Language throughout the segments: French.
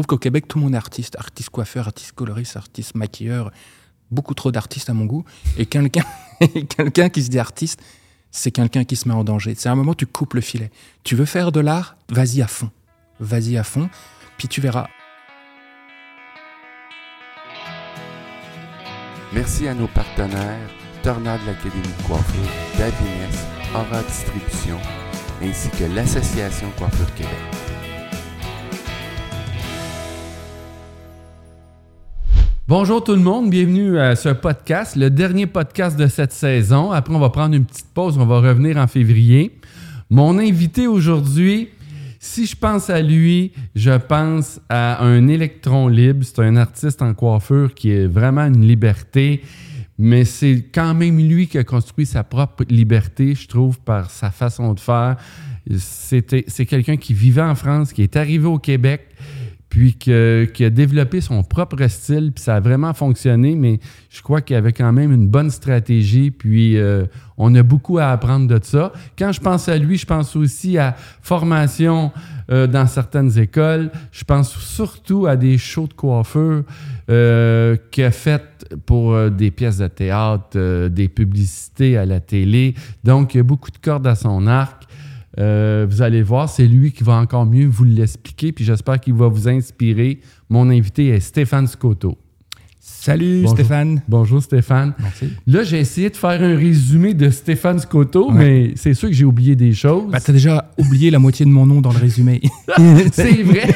trouve qu'au Québec, tout le monde est artiste. Artiste coiffeur, artiste coloriste, artiste maquilleur. Beaucoup trop d'artistes à mon goût. Et quelqu'un qui se dit artiste, c'est quelqu'un qui se met en danger. C'est un moment tu coupes le filet. Tu veux faire de l'art? Vas-y à fond. Vas-y à fond. Puis tu verras. Merci à nos partenaires, Tornade de l'Académie de coiffure, Davines, Aura Distribution, ainsi que l'Association Coiffure Québec. Bonjour tout le monde, bienvenue à ce podcast, le dernier podcast de cette saison. Après, on va prendre une petite pause, on va revenir en février. Mon invité aujourd'hui, si je pense à lui, je pense à un électron libre. C'est un artiste en coiffure qui est vraiment une liberté, mais c'est quand même lui qui a construit sa propre liberté, je trouve, par sa façon de faire. C'est quelqu'un qui vivait en France, qui est arrivé au Québec, puis qui a développé son propre style, puis ça a vraiment fonctionné, mais je crois qu'il avait quand même une bonne stratégie, puis euh, on a beaucoup à apprendre de ça. Quand je pense à lui, je pense aussi à formation euh, dans certaines écoles, je pense surtout à des shows de coiffeur euh, qu'il a fait pour euh, des pièces de théâtre, des publicités à la télé, donc il y a beaucoup de cordes à son arc. Euh, vous allez voir, c'est lui qui va encore mieux vous l'expliquer, puis j'espère qu'il va vous inspirer. Mon invité est Stéphane Scotto. Salut Stéphane. Bonjour Stéphane. Merci. Là, j'ai essayé de faire un résumé de Stéphane Scotto, mais c'est sûr que j'ai oublié des choses. Bah, t'as déjà oublié la moitié de mon nom dans le résumé. c'est vrai.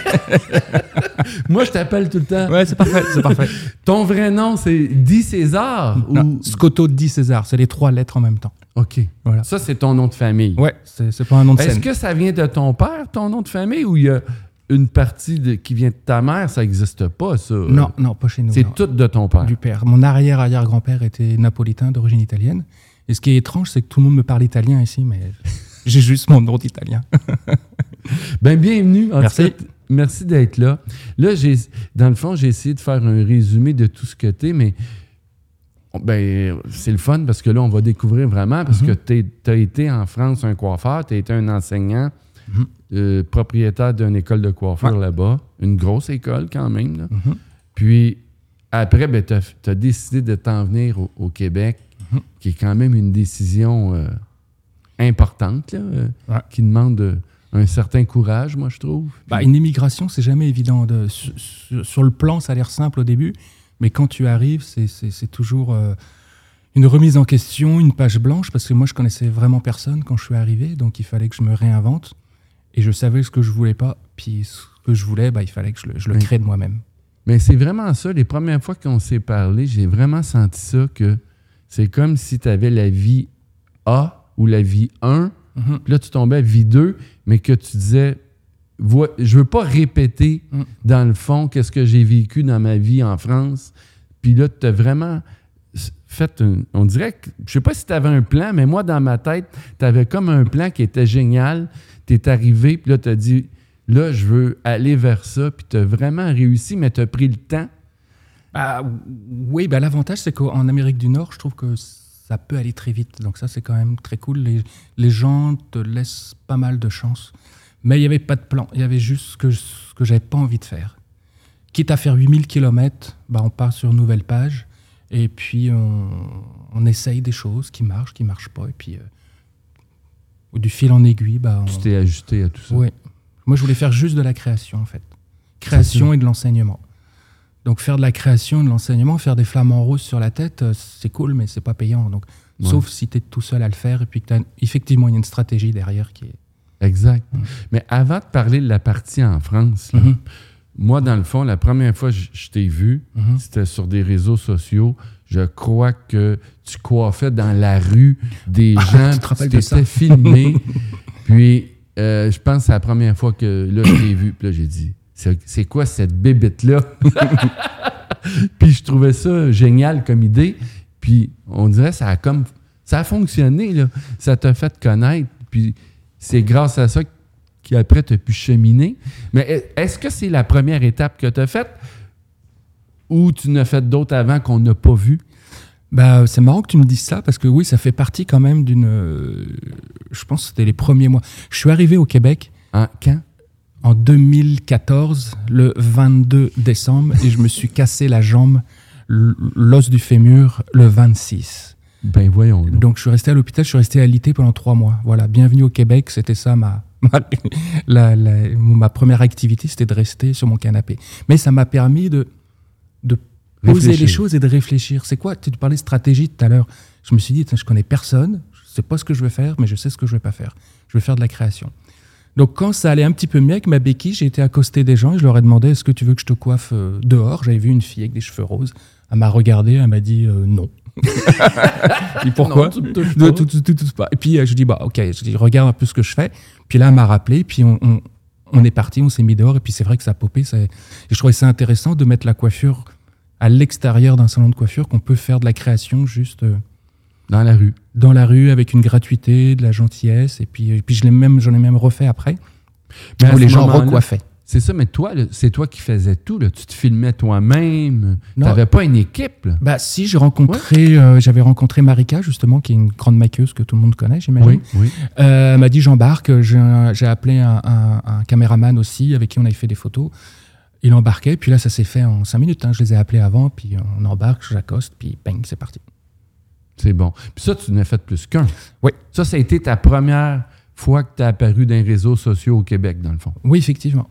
Moi, je t'appelle tout le temps. Ouais, c'est parfait, c'est parfait. Ton vrai nom, c'est Di César ou Scotto Di César, c'est les trois lettres en même temps. OK. Voilà. Ça, c'est ton nom de famille. Ouais, c'est pas un nom de. Est-ce que ça vient de ton père, ton nom de famille, ou il y a une partie de, qui vient de ta mère, ça n'existe pas, ça? Non, non, pas chez nous. C'est tout de ton père? Du père. Mon arrière-arrière-grand-père était napolitain, d'origine italienne. Et ce qui est étrange, c'est que tout le monde me parle italien ici, mais j'ai juste mon nom d'italien. ben, bienvenue. Merci. merci d'être là. Là, j'ai, dans le fond, j'ai essayé de faire un résumé de tout ce que tu es, mais ben, c'est le fun parce que là, on va découvrir vraiment, parce mm-hmm. que tu as été en France un coiffeur, tu as été un enseignant. Euh, propriétaire d'une école de coiffure là-bas, une grosse école quand même. Mm-hmm. Puis après, ben, tu as, décidé de t'en venir au, Québec, qui est quand même une décision euh, importante, euh, qui demande un certain courage, moi, je trouve. Ben, une immigration, c'est jamais évident. De, sur, le plan, ça a l'air simple au début. Mais quand tu arrives, c'est toujours euh, une remise en question, une page blanche, parce que moi, je connaissais vraiment personne quand je suis arrivé, donc il fallait que je me réinvente. Et je savais ce que je voulais pas, puis ce que je voulais, bah, il fallait que je le, crée de moi-même. Mais c'est vraiment ça. Les premières fois qu'on s'est parlé, j'ai vraiment senti ça, que c'est comme si tu avais la vie A ou la vie 1, mm-hmm. puis là, tu tombais à vie 2, mais que tu disais, je veux pas répéter, mm. dans le fond, qu'est-ce que j'ai vécu dans ma vie en France. Puis là, tu as vraiment fait On dirait que. Je sais pas si tu avais un plan, mais moi, dans ma tête, tu avais comme un plan qui était génial. Tu es arrivé, puis là, tu as dit là, je veux aller vers ça. Puis tu as vraiment réussi, mais tu as pris le temps. Ah, oui, ben, l'avantage, c'est qu'en Amérique du Nord, je trouve que ça peut aller très vite. Donc, ça, c'est quand même très cool. Les, gens te laissent pas mal de chance. Mais il n'y avait pas de plan. Il y avait juste ce que, ce que j'avais pas envie de faire. Quitte à faire 8000 km, bah on part sur une nouvelle page. Et puis, on, on essaye des choses qui marchent, qui ne marchent pas. Et puis, euh, du fil en aiguille, bah, tu t'es ajusté à tout ça. Oui. Moi, je voulais faire juste de la création, en fait. Création et de l'enseignement. Donc, faire de la création et de l'enseignement, faire des flamants roses sur la tête, euh, c'est cool, mais c'est pas payant. Donc, Sauf si tu es tout seul à le faire et puis que effectivement, il y a une stratégie derrière qui est, Exact. Mais avant de parler de la partie en France, mm-hmm. Moi, dans le fond, la première fois que je, t'ai vu, mm-hmm. c'était sur des réseaux sociaux. Je crois que tu coiffais dans la rue des gens. tu ça? filmé. puis, euh, je pense que c'est la première fois que là, je t'ai vu. Puis là, j'ai dit, c'est quoi cette bébête-là? puis je trouvais ça génial comme idée. Puis on dirait ça a comme ça a fonctionné là. Ça t'a fait connaître. Puis c'est grâce à ça qu'après, tu as pu cheminer. Mais est-ce que c'est la première étape que tu as faite ou tu n'as fait d'autres avant qu'on n'a pas vu? Bah, c'est marrant que tu me dises ça parce que oui, ça fait partie quand même d'une. je pense que c'était les premiers mois. Je suis arrivé au Québec. Ah, quand? en 2014, le 22 décembre, et je me suis cassé la jambe, l'os du fémur, le 26. Ben voyons. donc. Donc je suis resté à l'hôpital, je suis resté alité pendant trois mois. Voilà, bienvenue au Québec, c'était ça ma, la- la- ma première activité, c'était de rester sur mon canapé. Mais ça m'a permis de, de poser Réfléchir. les choses et de réfléchir. C'est quoi Tu parlais de stratégie tout à l'heure. Je me suis dit, je connais personne, je sais pas ce que je vais faire, mais je sais ce que je vais pas faire. Je vais faire de la création. Donc quand ça allait un petit peu mieux avec ma béquille, j'ai été accosté des gens et je leur ai demandé, est-ce que tu veux que je te coiffe euh, dehors? J'avais vu une fille avec des cheveux roses. Elle m'a regardé, elle m'a dit euh, non. Et pourquoi? Non, tout, tout, tout, tout pas. Et puis euh, je dis bah ok, je dis regarde un peu ce que je fais. Puis là elle m'a rappelé, puis on, on, on est parti, on s'est mis dehors et puis c'est vrai que ça a popé. Ça, et je trouvais ça intéressant de mettre la coiffure à l'extérieur d'un salon de coiffure, qu'on peut faire de la création juste euh, Dans la rue. dans la rue avec une gratuité, de la gentillesse. Et puis, et puis je l'ai même, j'en ai même refait après, Mais où les gens recoiffaient. C'est ça, mais toi, c'est toi qui faisais tout. Là. Tu te filmais toi-même. Non. T'avais pas une équipe. Là. Bah si, j'ai rencontré, euh, j'avais rencontré Marika justement, qui est une grande maquilleuse que tout le monde connaît, j'imagine. oui. Euh, elle m'a dit j'embarque. J'ai appelé un, un- un caméraman aussi avec qui on avait fait des photos. Il embarquait, puis là ça s'est fait en cinq minutes. hein. Je les ai appelés avant, puis on embarque, j'accoste, puis bang, c'est parti. C'est bon. Puis ça, tu n'as fait plus qu'un. Oui. Ça, ça a été ta première fois que tu as apparu dans les réseaux sociaux au Québec, dans le fond. Oui, effectivement.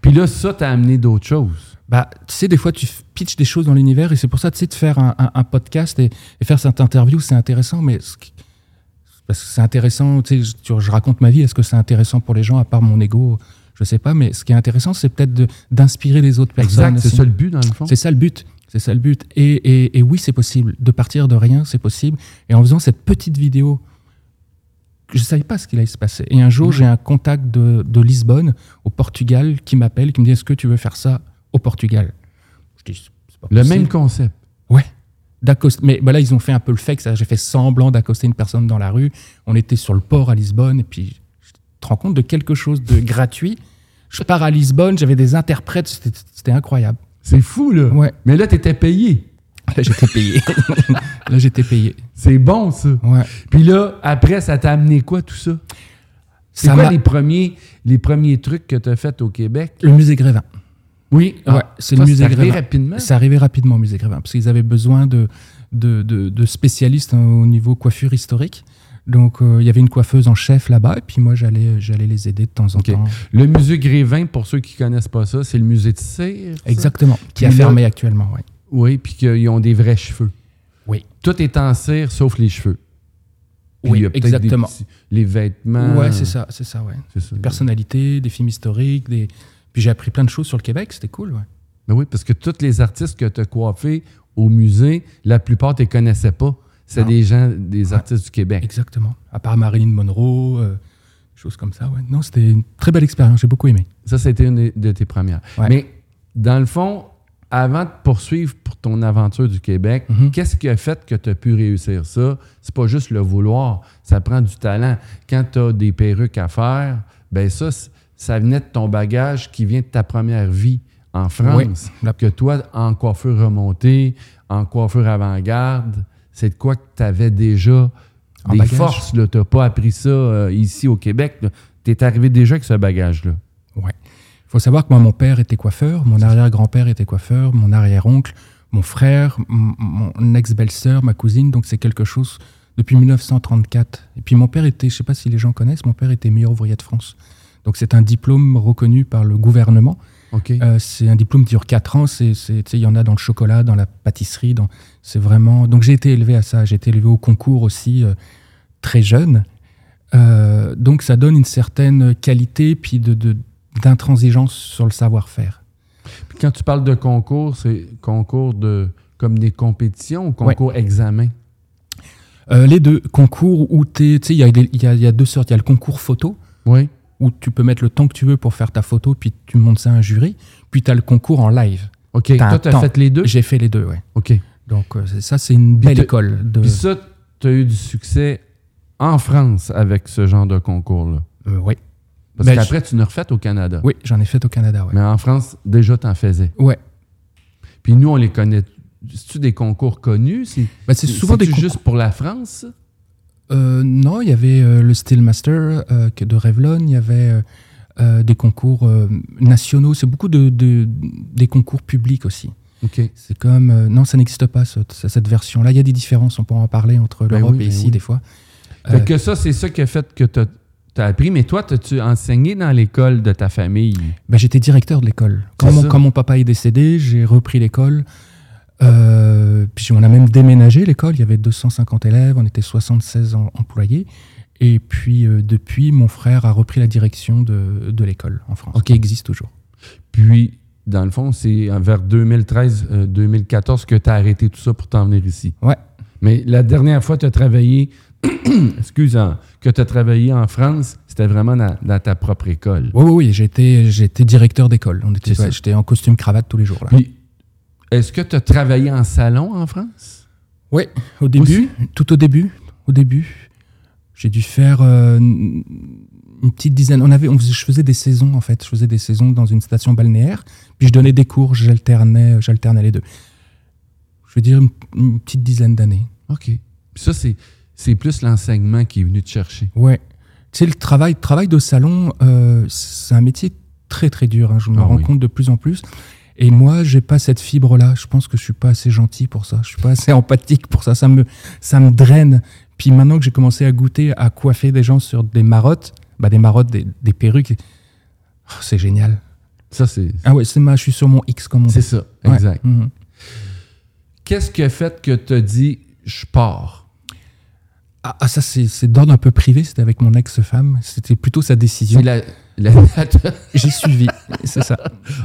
Puis là, ça t'a amené d'autres choses. Bah, tu sais, des fois, tu pitches des choses dans l'univers et c'est pour ça, tu sais, de faire un, un- un podcast et, et faire cette interview, c'est intéressant, mais parce que c'est intéressant, tu sais, je, raconte ma vie, est-ce que c'est intéressant pour les gens, à part mon ego, je sais pas, mais ce qui est intéressant, c'est peut-être d'inspirer les autres personnes. Exact, c'est ça le but, dans le fond. C'est ça le but. C'est ça le but. Et, et- et oui, c'est possible. De partir de rien, c'est possible. Et en faisant cette petite vidéo, je ne savais pas ce qu'il allait se passer. Et un jour, Mhm. j'ai un contact de, de Lisbonne, au Portugal, qui m'appelle, qui me dit Est-ce que tu veux faire ça au Portugal? Je dis C'est pas Le possible. même concept. Ouais. D'accoster. Mais là, ils ont fait un peu le fake. J'ai fait semblant d'accoster une personne dans la rue. On était sur le port à Lisbonne. Et puis, je te rends compte de quelque chose de gratuit. Je pars à Lisbonne, j'avais des interprètes. C'était c'était incroyable. C'est fou, là. Ouais. Mais là, tu étais payé. Là, j'étais payé. là, j'étais payé. C'est bon, ça. Ouais. Puis là, après, ça t'a amené quoi, tout ça? C'est quoi les premiers, les premiers trucs que tu as fait au Québec? Le musée Grévin. Oui, Ouais, c'est le musée Grévin. rapidement? C'est arrivé rapidement au musée Grévin, parce qu'ils avaient besoin de, de, de- de spécialistes hein, au niveau coiffure historique. Donc, euh, il y avait une coiffeuse en chef là-bas, et puis moi, j'allais, j'allais les aider de temps en temps. Le musée Grévin, pour ceux qui connaissent pas ça, c'est le musée de cire. Exactement. Qui a fermé actuellement, oui. Oui, puis qu'ils ont des vrais cheveux. Oui. Tout est en cire, sauf les cheveux. Puis Oui, exactement. des petits- les vêtements. Ouais, c'est ça, c'est ça, ouais. C'est ça. Personnalité, des films historiques, des... Puis j'ai appris plein de choses sur le Québec, c'était cool, ouais. Ben oui, parce que tous les artistes que tu as coiffés au musée, la plupart, tu les connaissais pas. C'est des gens, des Ouais. artistes du Québec. Exactement. À part Marilyn Monroe, euh, des choses comme ça, ouais. Non, c'était une très belle expérience, j'ai beaucoup aimé. Ça, c'était une de tes premières. Ouais. Mais dans le fond, avant de poursuivre pour ton aventure du Québec, Mhm. qu'est-ce qui a fait que tu as pu réussir ça? C'est pas juste le vouloir, ça prend du talent. Quand tu as des perruques à faire, ben ça, ça venait de ton bagage qui vient de ta première vie en France. La- Que toi, en coiffure remontée, en coiffure avant-garde, c'est de quoi que tu avais déjà En des bagage. forces. Tu n'as pas appris ça euh, ici au Québec. Tu es arrivé déjà avec ce bagage-là. Ouais. Faut savoir que moi, mon père était coiffeur, mon arrière-grand-père était coiffeur, mon arrière-oncle, mon frère, mon ex-belle-sœur, ma cousine. Donc, c'est quelque chose depuis 1934. Et puis, mon père était, je sais pas si les gens connaissent, mon père était meilleur ouvrier de France. Donc, c'est un diplôme reconnu par le gouvernement. OK? Euh, c'est un diplôme qui dure 4 ans. Il y en a dans le chocolat, dans la pâtisserie. Dans, c'est vraiment. Donc j'ai été élevé à ça. J'ai été élevé au concours aussi euh, très jeune. Euh, donc ça donne une certaine qualité puis de, de- d'intransigeance sur le savoir-faire. Puis quand tu parles de concours, c'est concours de comme des compétitions ou concours examen? Euh, les deux concours où tu sais, il y, a y y deux sortes. Il y a le concours photo Oui. où tu peux mettre le temps que tu veux pour faire ta photo puis tu montes ça à un jury. Puis tu as le concours en live. OK. Un Toi, tu as fait les deux? J'ai fait les deux, ouais. OK. Donc euh, ça c'est une belle école de. Puis ça, tu as eu du succès en France avec ce genre de concours-là? Euh, oui. Parce Ben, qu'après, tu l'as refait au Canada. Oui, j'en ai fait au Canada, ouais. Mais en France, déjà, tu en faisais. Ouais. Puis nous, on les connaît. C'est-tu des concours connus? C'est Bah, c'est souvent des concours. juste pour la France? Euh, non, il y avait euh, le Steelmaster euh, que- de Revlon, il y avait euh, euh, des concours euh, nationaux. C'est beaucoup de, de- des concours publics aussi. OK. C'est comme. euh, non, ça n'existe pas, ce- cette version-là. Il y a des différences, on pourra en parler entre Ben l'Europe oui, et ben ici, oui. des fois. Fait Euh, que ça, c'est ça qui a fait que tu as appris. Mais toi, as-tu enseigné dans l'école de ta famille? Ben, j'étais directeur de l'école. Quand mon, ça. quand mon papa est décédé, j'ai repris l'école. Euh, puis on a même déménagé l'école. Il y avait 250 élèves, on était 76 en- employés. Et puis euh, depuis, mon frère a repris la direction de, de l'école en France, Ok. qui existe toujours. Puis, dans le fond, c'est vers 2013-2014 que tu as arrêté tout ça pour t'en venir ici. Ouais. Mais la dernière fois tu as travaillé, excuse, en- que tu as travaillé en France, c'était vraiment dans, dans ta propre école. Oui, oui, oui, j'étais, j'étais directeur d'école. On était, ouais, j'étais en costume cravate tous les jours. Là. Puis, est-ce que tu as travaillé en salon en France? Oui, au début, tout au début, au début, j'ai dû faire euh, une petite dizaine. On avait, on faisait- je faisais des saisons en fait. Je faisais des saisons dans une station balnéaire. Puis je donnais des cours. J'alternais, j'alternais les deux. Je veux dire une, une petite dizaine d'années. OK. Puis ça, c'est, c'est plus l'enseignement qui est venu te chercher. Ouais. Tu sais, le travail, travail de salon, euh, c'est un métier très très dur. hein. Je me Ah rends oui. compte de plus en plus. Et moi, j'ai pas cette fibre-là. Je pense que je suis pas assez gentil pour ça. Je suis pas assez empathique pour ça. Ça me, ça me draine. Puis maintenant que j'ai commencé à goûter à coiffer des gens sur des marottes, bah des marottes, des, des perruques, oh, c'est génial. Ça, c'est, Ah ouais, c'est ma, je suis sur mon X comme on c'est dit. ça. Ouais. Exact. Mhm. Qu'est-ce qui a fait que tu as dit, je pars? Ah, ah, ça c'est, d'ordre un peu privé. C'était avec mon ex-femme. C'était plutôt sa décision. La, la- J'ai suivi. c'est ça.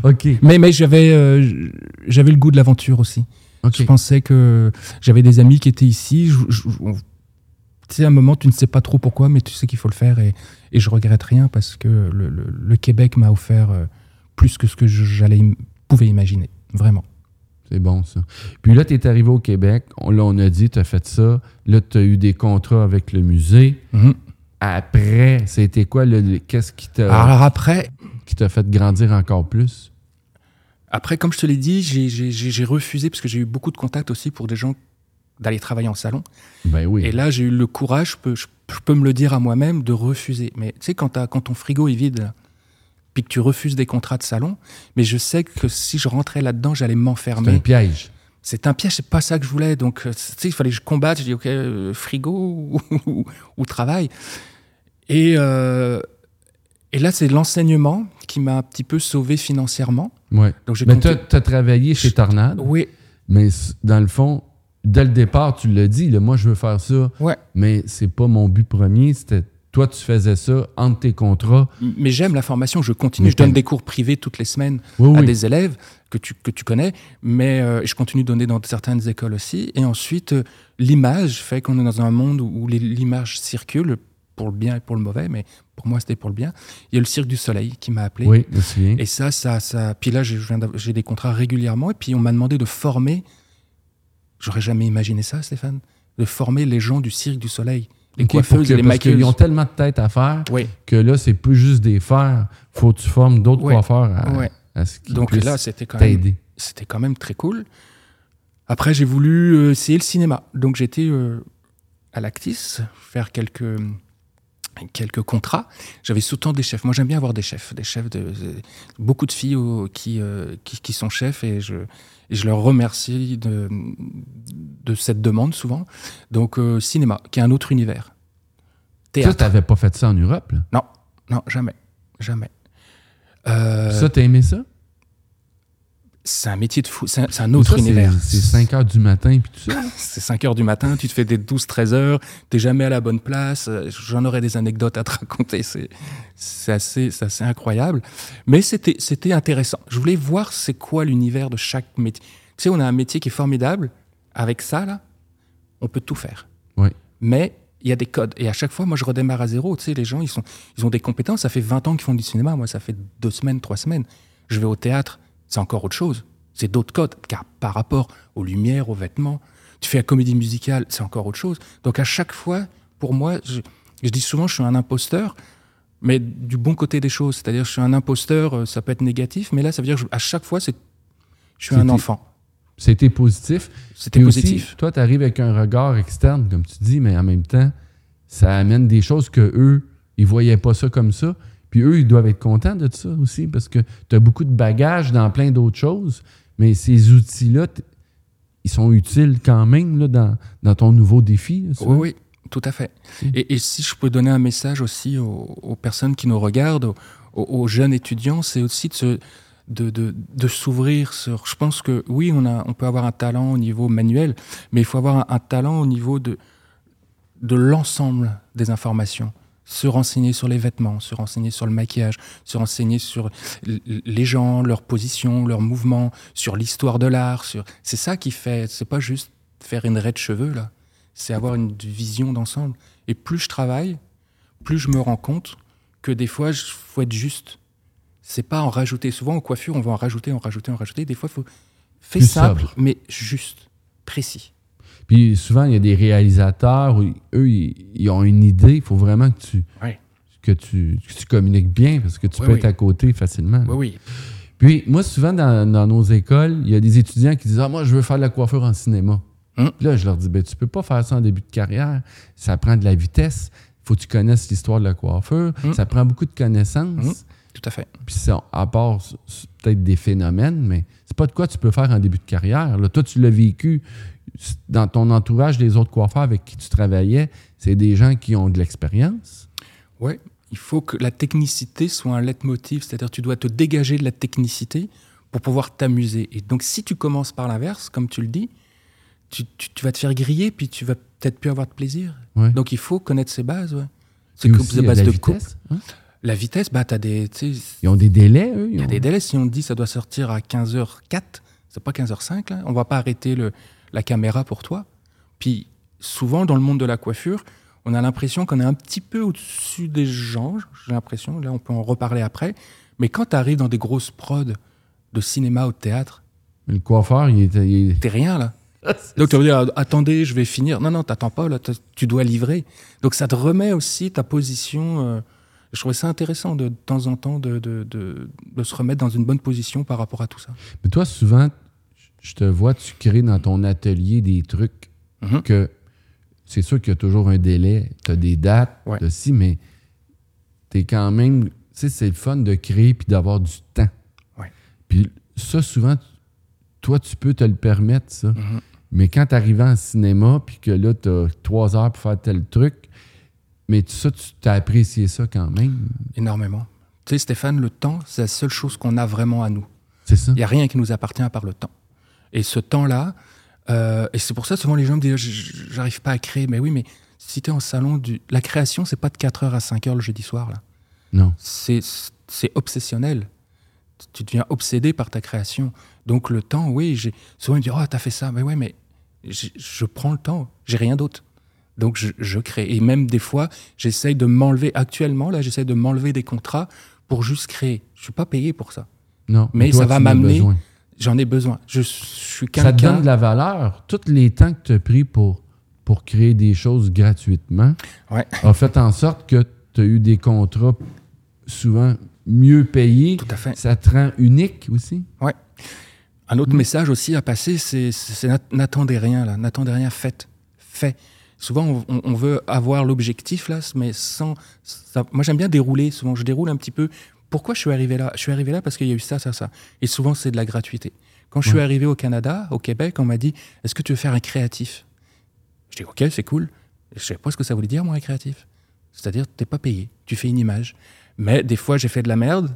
OK. Mais, mais j'avais, euh, j'avais le goût de l'aventure aussi. OK. Je pensais que j'avais des amis qui étaient ici. Tu sais, à un moment, tu ne sais pas trop pourquoi, mais tu sais qu'il faut le faire. Et, et je regrette rien parce que le, le- le Québec m'a offert euh, plus que ce que j'allais pouvais imaginer. Vraiment. C'est bon, ça. Puis là, tu es arrivé au Québec. On, là, on a dit, tu as fait ça. Là, tu as eu des contrats avec le musée. Mhm. Après, c'était quoi? Qu'est-ce qui t'a Alors après, qui t'a fait grandir encore plus? après, comme je te l'ai dit, j'ai- refusé parce que j'ai eu beaucoup de contacts aussi pour des gens d'aller travailler en salon. Ben oui. Et là, j'ai eu le courage, je peux, je, je peux me le dire à moi-même, de refuser. Mais tu sais, quand, ton frigo est vide, puis que tu refuses des contrats de salon, mais je sais que si je rentrais là-dedans, j'allais c'est un m'enfermer. piège. C'est un piège, c'est pas ça que je voulais. Donc, euh, tu sais, il fallait que je combatte. Je dis, OK, euh, frigo ou, travail. Et, euh, et là, c'est l'enseignement qui m'a un petit peu sauvé financièrement. Ouais. Donc, j'ai Mais compté- tu as travaillé chez Tornade, Oui, mais dans le fond, dès le départ, tu l'as dit, là, moi, je veux faire ça, ouais. mais c'est pas mon but premier. C'était toi, tu faisais ça entre tes contrats. Mais j'aime la formation, je continue. Mais je donne des cours privés toutes les semaines Oui, à oui. des élèves que tu, que tu connais, mais euh, je continue de donner dans certaines écoles aussi. Et ensuite, euh, l'image fait qu'on est dans un monde où, l'image circule pour le bien et pour le mauvais, mais pour moi, c'était pour le bien. Il y a le Cirque du Soleil qui m'a appelé. Oui, souviens. Et ça, ça, ça. Puis là, j'ai des contrats régulièrement. Et puis, on m'a demandé de former. J'aurais jamais imaginé ça, Stéphane. De former les gens du Cirque du Soleil. Les Ok, pour coiffeuses que- et les parce qu'ils maquilleuses. ont tellement de tête à faire Oui. que là, c'est plus juste des fers. faut que tu formes d'autres Ouais. coiffeurs à, Ouais. à ce qui Donc là, c'était quand même c'était quand même très cool. Après, j'ai voulu euh, essayer le cinéma. Donc, j'étais euh, à l'Actis, faire quelques, quelques contrats. J'avais sous-temps des chefs. Moi, j'aime bien avoir des chefs. Des chefs de, de- beaucoup de filles euh, qui, euh, qui, qui sont chefs et je, et je leur remercie de, de cette demande souvent. Donc, euh, cinéma, qui est un autre univers. Ça, Théâtre. t'avais pas fait ça en Europe. là? non, non, jamais. Jamais. Euh, Ça, t'as aimé ça? C'est un métier de fou. C'est un, autre Ça, univers. C'est 5 heures du matin puis tout ça. C'est 5 heures du matin, tu te fais des 12-13 heures, t'es jamais à la bonne place. euh, J'en aurais des anecdotes à te raconter, c'est assez, assez incroyable. Mais c'était c'était intéressant. Je voulais voir c'est quoi l'univers de chaque métier. Tu sais, on a un métier qui est formidable. Avec ça, là, on peut tout faire. Oui. Mais il y a des codes. Et à chaque fois, moi, je redémarre à zéro. Tu sais, les gens, ils, sont, ils ont des compétences. Ça fait 20 ans qu'ils font du cinéma. Moi, ça fait deux semaines, trois semaines. Je vais au théâtre, c'est encore autre chose. C'est d'autres codes. Car par rapport aux lumières, aux vêtements, tu fais la comédie musicale, c'est encore autre chose. Donc à chaque fois, pour moi, je, je dis souvent, je suis un imposteur, mais du bon côté des choses. C'est-à-dire, je suis un imposteur, euh, ça peut être négatif, mais là, ça veut dire que je- à chaque fois, c'est, je suis un enfant. C'était positif. C'était aussi, positif. toi, tu arrives avec un regard externe, comme tu dis, mais en même temps, ça amène des choses que eux, ils voyaient pas ça comme ça. Puis eux, ils doivent être contents de ça aussi parce que tu as beaucoup de bagages dans plein d'autres choses, mais ces outils-là, ils sont utiles quand même là, dans, dans ton nouveau défi. là. Oui, oui, tout à fait. Et, et si je peux donner un message aussi aux, aux personnes qui nous regardent, aux, aux- aux jeunes étudiants, c'est aussi de, se- de, de, de s'ouvrir sur. Je pense que oui, on, a, on peut avoir un talent au niveau manuel, mais il faut avoir un, un talent au niveau de, de l'ensemble des informations. Se renseigner sur les vêtements, se renseigner sur le maquillage, se renseigner sur les gens, leurs positions, leurs mouvements, sur l'histoire de l'art. Sur... C'est ça qui fait. C'est pas juste faire une raie de cheveux là c'est avoir une vision d'ensemble. Et plus je travaille, plus je me rends compte que des fois, il faut être juste. C'est pas en rajouter. Souvent, en coiffure, on va en rajouter, en rajouter, en rajouter. Des fois, il faut faire Plus simple, sobre. mais juste, précis. Puis souvent, il y a des réalisateurs où eux, ils, ils ont une idée. Il faut vraiment que tu, Ouais. que tu, que tu communiques bien parce que tu Oui, peux oui. être à côté facilement. Oui, oui. Puis moi, souvent dans, dans nos écoles, il y a des étudiants qui disent Ah, moi, je veux faire de la coiffure en cinéma. Hum. Puis là, je leur dis ben, Tu peux pas faire ça en début de carrière. Ça prend de la vitesse. Il faut que tu connaisses l'histoire de la coiffure. Hum. Ça prend beaucoup de connaissances. Hum. Tout à fait. Puis ça, à part peut-être des phénomènes, mais c'est pas de quoi tu peux faire en début de carrière. Là, toi, tu l'as vécu dans ton entourage des autres coiffeurs avec qui tu travaillais. C'est des gens qui ont de l'expérience? Ouais. Il faut que la technicité soit un leitmotiv, c'est-à-dire tu dois te dégager de la technicité pour pouvoir t'amuser. Et donc, si tu commences par l'inverse, comme tu le dis, tu, tu- tu vas te faire griller, puis tu vas peut-être plus avoir de plaisir. Ouais. Donc, il faut connaître ses bases. Ouais. Puis C'est coupe aussi, de vitesse, coupe. hein? La vitesse, bah, t'as des, Ils ont des délais, eux. il y a ont- des délais. Si on dit ça doit sortir à 15h04, c'est pas 15h05, là. On va pas arrêter le, la caméra pour toi. Puis, souvent, dans le monde de la coiffure, on a l'impression qu'on est un petit peu au-dessus des gens. J'ai l'impression. Là, on peut en reparler après. Mais quand tu arrives dans des grosses prods de cinéma ou de théâtre, Mais Le coiffeur, il est. il t'es rien, là. Donc, tu vas dire, attendez, je vais finir. Non, non, t'attends pas, là, tu dois livrer. Donc, ça te remet aussi ta position. euh, je trouvais ça intéressant de, de temps en temps de- de se remettre dans une bonne position par rapport à tout ça. Mais toi, souvent, je te vois, tu crées dans ton atelier des trucs Mhm. que c'est sûr qu'il y a toujours un délai, tu as des dates, Ouais. ci, mais tu es quand même. Tu sais, c'est le fun de créer puis d'avoir du temps. Ouais. Puis ça, souvent, toi, tu peux te le permettre, ça. Mhm. Mais quand tu arrives en cinéma puis que là, tu as trois heures pour faire tel truc, mais ça, tu t'as apprécié ça quand même. Énormément. Tu sais, Stéphane, le temps, c'est la seule chose qu'on a vraiment à nous. C'est ça? Il n'y a rien qui nous appartient à part le temps. Et ce temps-là, euh, et c'est pour ça souvent les gens me disent j'arrive pas à créer. Mais oui, mais si tu es en salon du. La création, c'est pas de 4h à 5h le jeudi soir. là. Non. C'est obsessionnel. Tu deviens obsédé par ta création. Donc le temps, oui, souvent ils me disent Oh, t'as fait ça. Mais ouais, mais je prends le temps. J'ai rien d'autre. Donc je, je crée. Et même des fois, j'essaye de m'enlever. Actuellement, là, j'essaye de m'enlever des contrats pour juste créer. Je suis pas payé pour ça. Non. Mais toi, ça va m'amener. J'en ai besoin. Je, suis Ça te donne quelqu'un. de la valeur. Tous les temps que tu as pris pour, pour créer des choses gratuitement Ouais. a fait en sorte que tu as eu des contrats souvent mieux payés. Tout à fait. Ça te rend unique aussi? Ouais. Un autre message aussi à passer, c'est c'est n'at- n'attendez rien là, n'attendez rien, faites, fait. Souvent, on, on- on veut avoir l'objectif là, mais sans. ça- moi, j'aime bien dérouler. Souvent, je déroule un petit peu. Pourquoi je suis arrivé là? Je suis arrivé là parce qu'il y a eu ça, ça, ça. Et souvent, c'est de la gratuité. Quand je suis arrivé au Canada, au Québec, on m'a dit Est-ce que tu veux faire un créatif Je dis Ok, c'est cool. Je sais pas ce que ça voulait dire, moi, un créatif. C'est-à-dire, t'es pas payé, tu fais une image. Mais des fois, j'ai fait de la merde,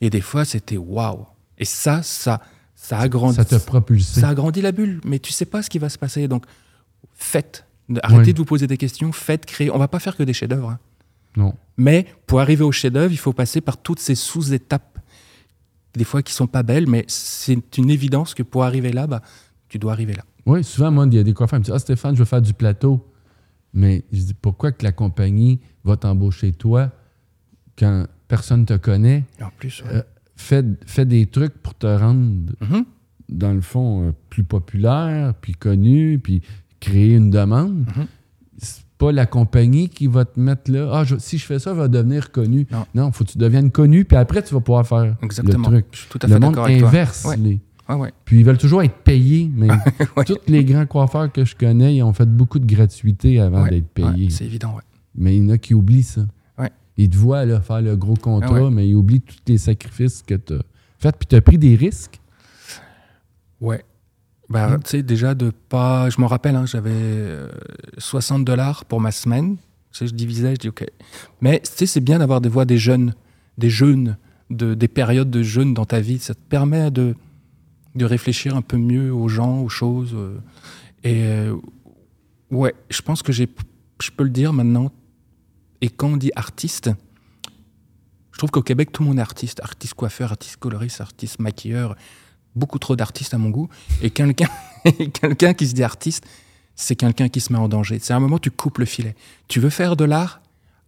et des fois, c'était waouh. Et ça, ça, ça agrandit. Ça t'a propulsé. Ça agrandit la bulle, mais tu sais pas ce qui va se passer. Donc, faites. Arrêtez Ouais. de vous poser des questions, faites, créez. On va pas faire que des chefs-d'œuvre. hein. Non. Mais pour arriver au chef-d'œuvre, il faut passer par toutes ces sous-étapes, des fois qui sont pas belles, mais c'est une évidence que pour arriver là, bah, tu dois arriver là. Oui, souvent, moi, il y a des coiffeurs qui me disent Ah, Stéphane, je veux faire du plateau. Mais je dis Pourquoi que la compagnie va t'embaucher toi quand personne ne te connaît? En plus, ouais. Euh, fais, fais des trucs pour te rendre, Mhm. dans le fond, euh, plus populaire, puis connu, puis créer une demande. Mhm. Pas la compagnie qui va te mettre là. Ah, je- si je fais ça, je vais devenir connu. Non. faut que tu deviennes connu, puis après, tu vas pouvoir faire Exactement. le truc. Je suis tout à le fait monde d'accord avec toi. inverse. Ouais. les- Ah ouais. Puis ils veulent toujours être payés, mais Ouais. tous les grands coiffeurs que je connais, ils ont fait beaucoup de gratuité avant Ouais, d'être ouais, payés. c'est évident, ouais. mais il y en a qui oublient ça. il te voit là, faire le gros contrat, ouais. mais il oublie tous les sacrifices que tu as fait. Puis tu as pris des risques. Ouais. Bah, Mm. tu sais, déjà de pas. Je m'en rappelle, hein, j'avais euh, 60 dollars pour ma semaine. Tu sais, je divisais, je dis OK. Mais tu sais, c'est bien d'avoir des voix des jeunes, des jeunes, de, des périodes de jeûne dans ta vie. Ça te permet de, de réfléchir un peu mieux aux gens, aux choses. euh. Et euh, ouais, je pense que j'ai, je peux le dire maintenant. Et quand on dit artiste, je trouve qu'au Québec, tout le monde est artiste. Artiste coiffeur, artiste coloriste, artiste maquilleur. Beaucoup trop d'artistes à mon goût. Et quelqu'un quelqu'un qui se dit artiste, c'est quelqu'un qui se met en danger. C'est un moment tu coupes le filet. Tu veux faire de l'art?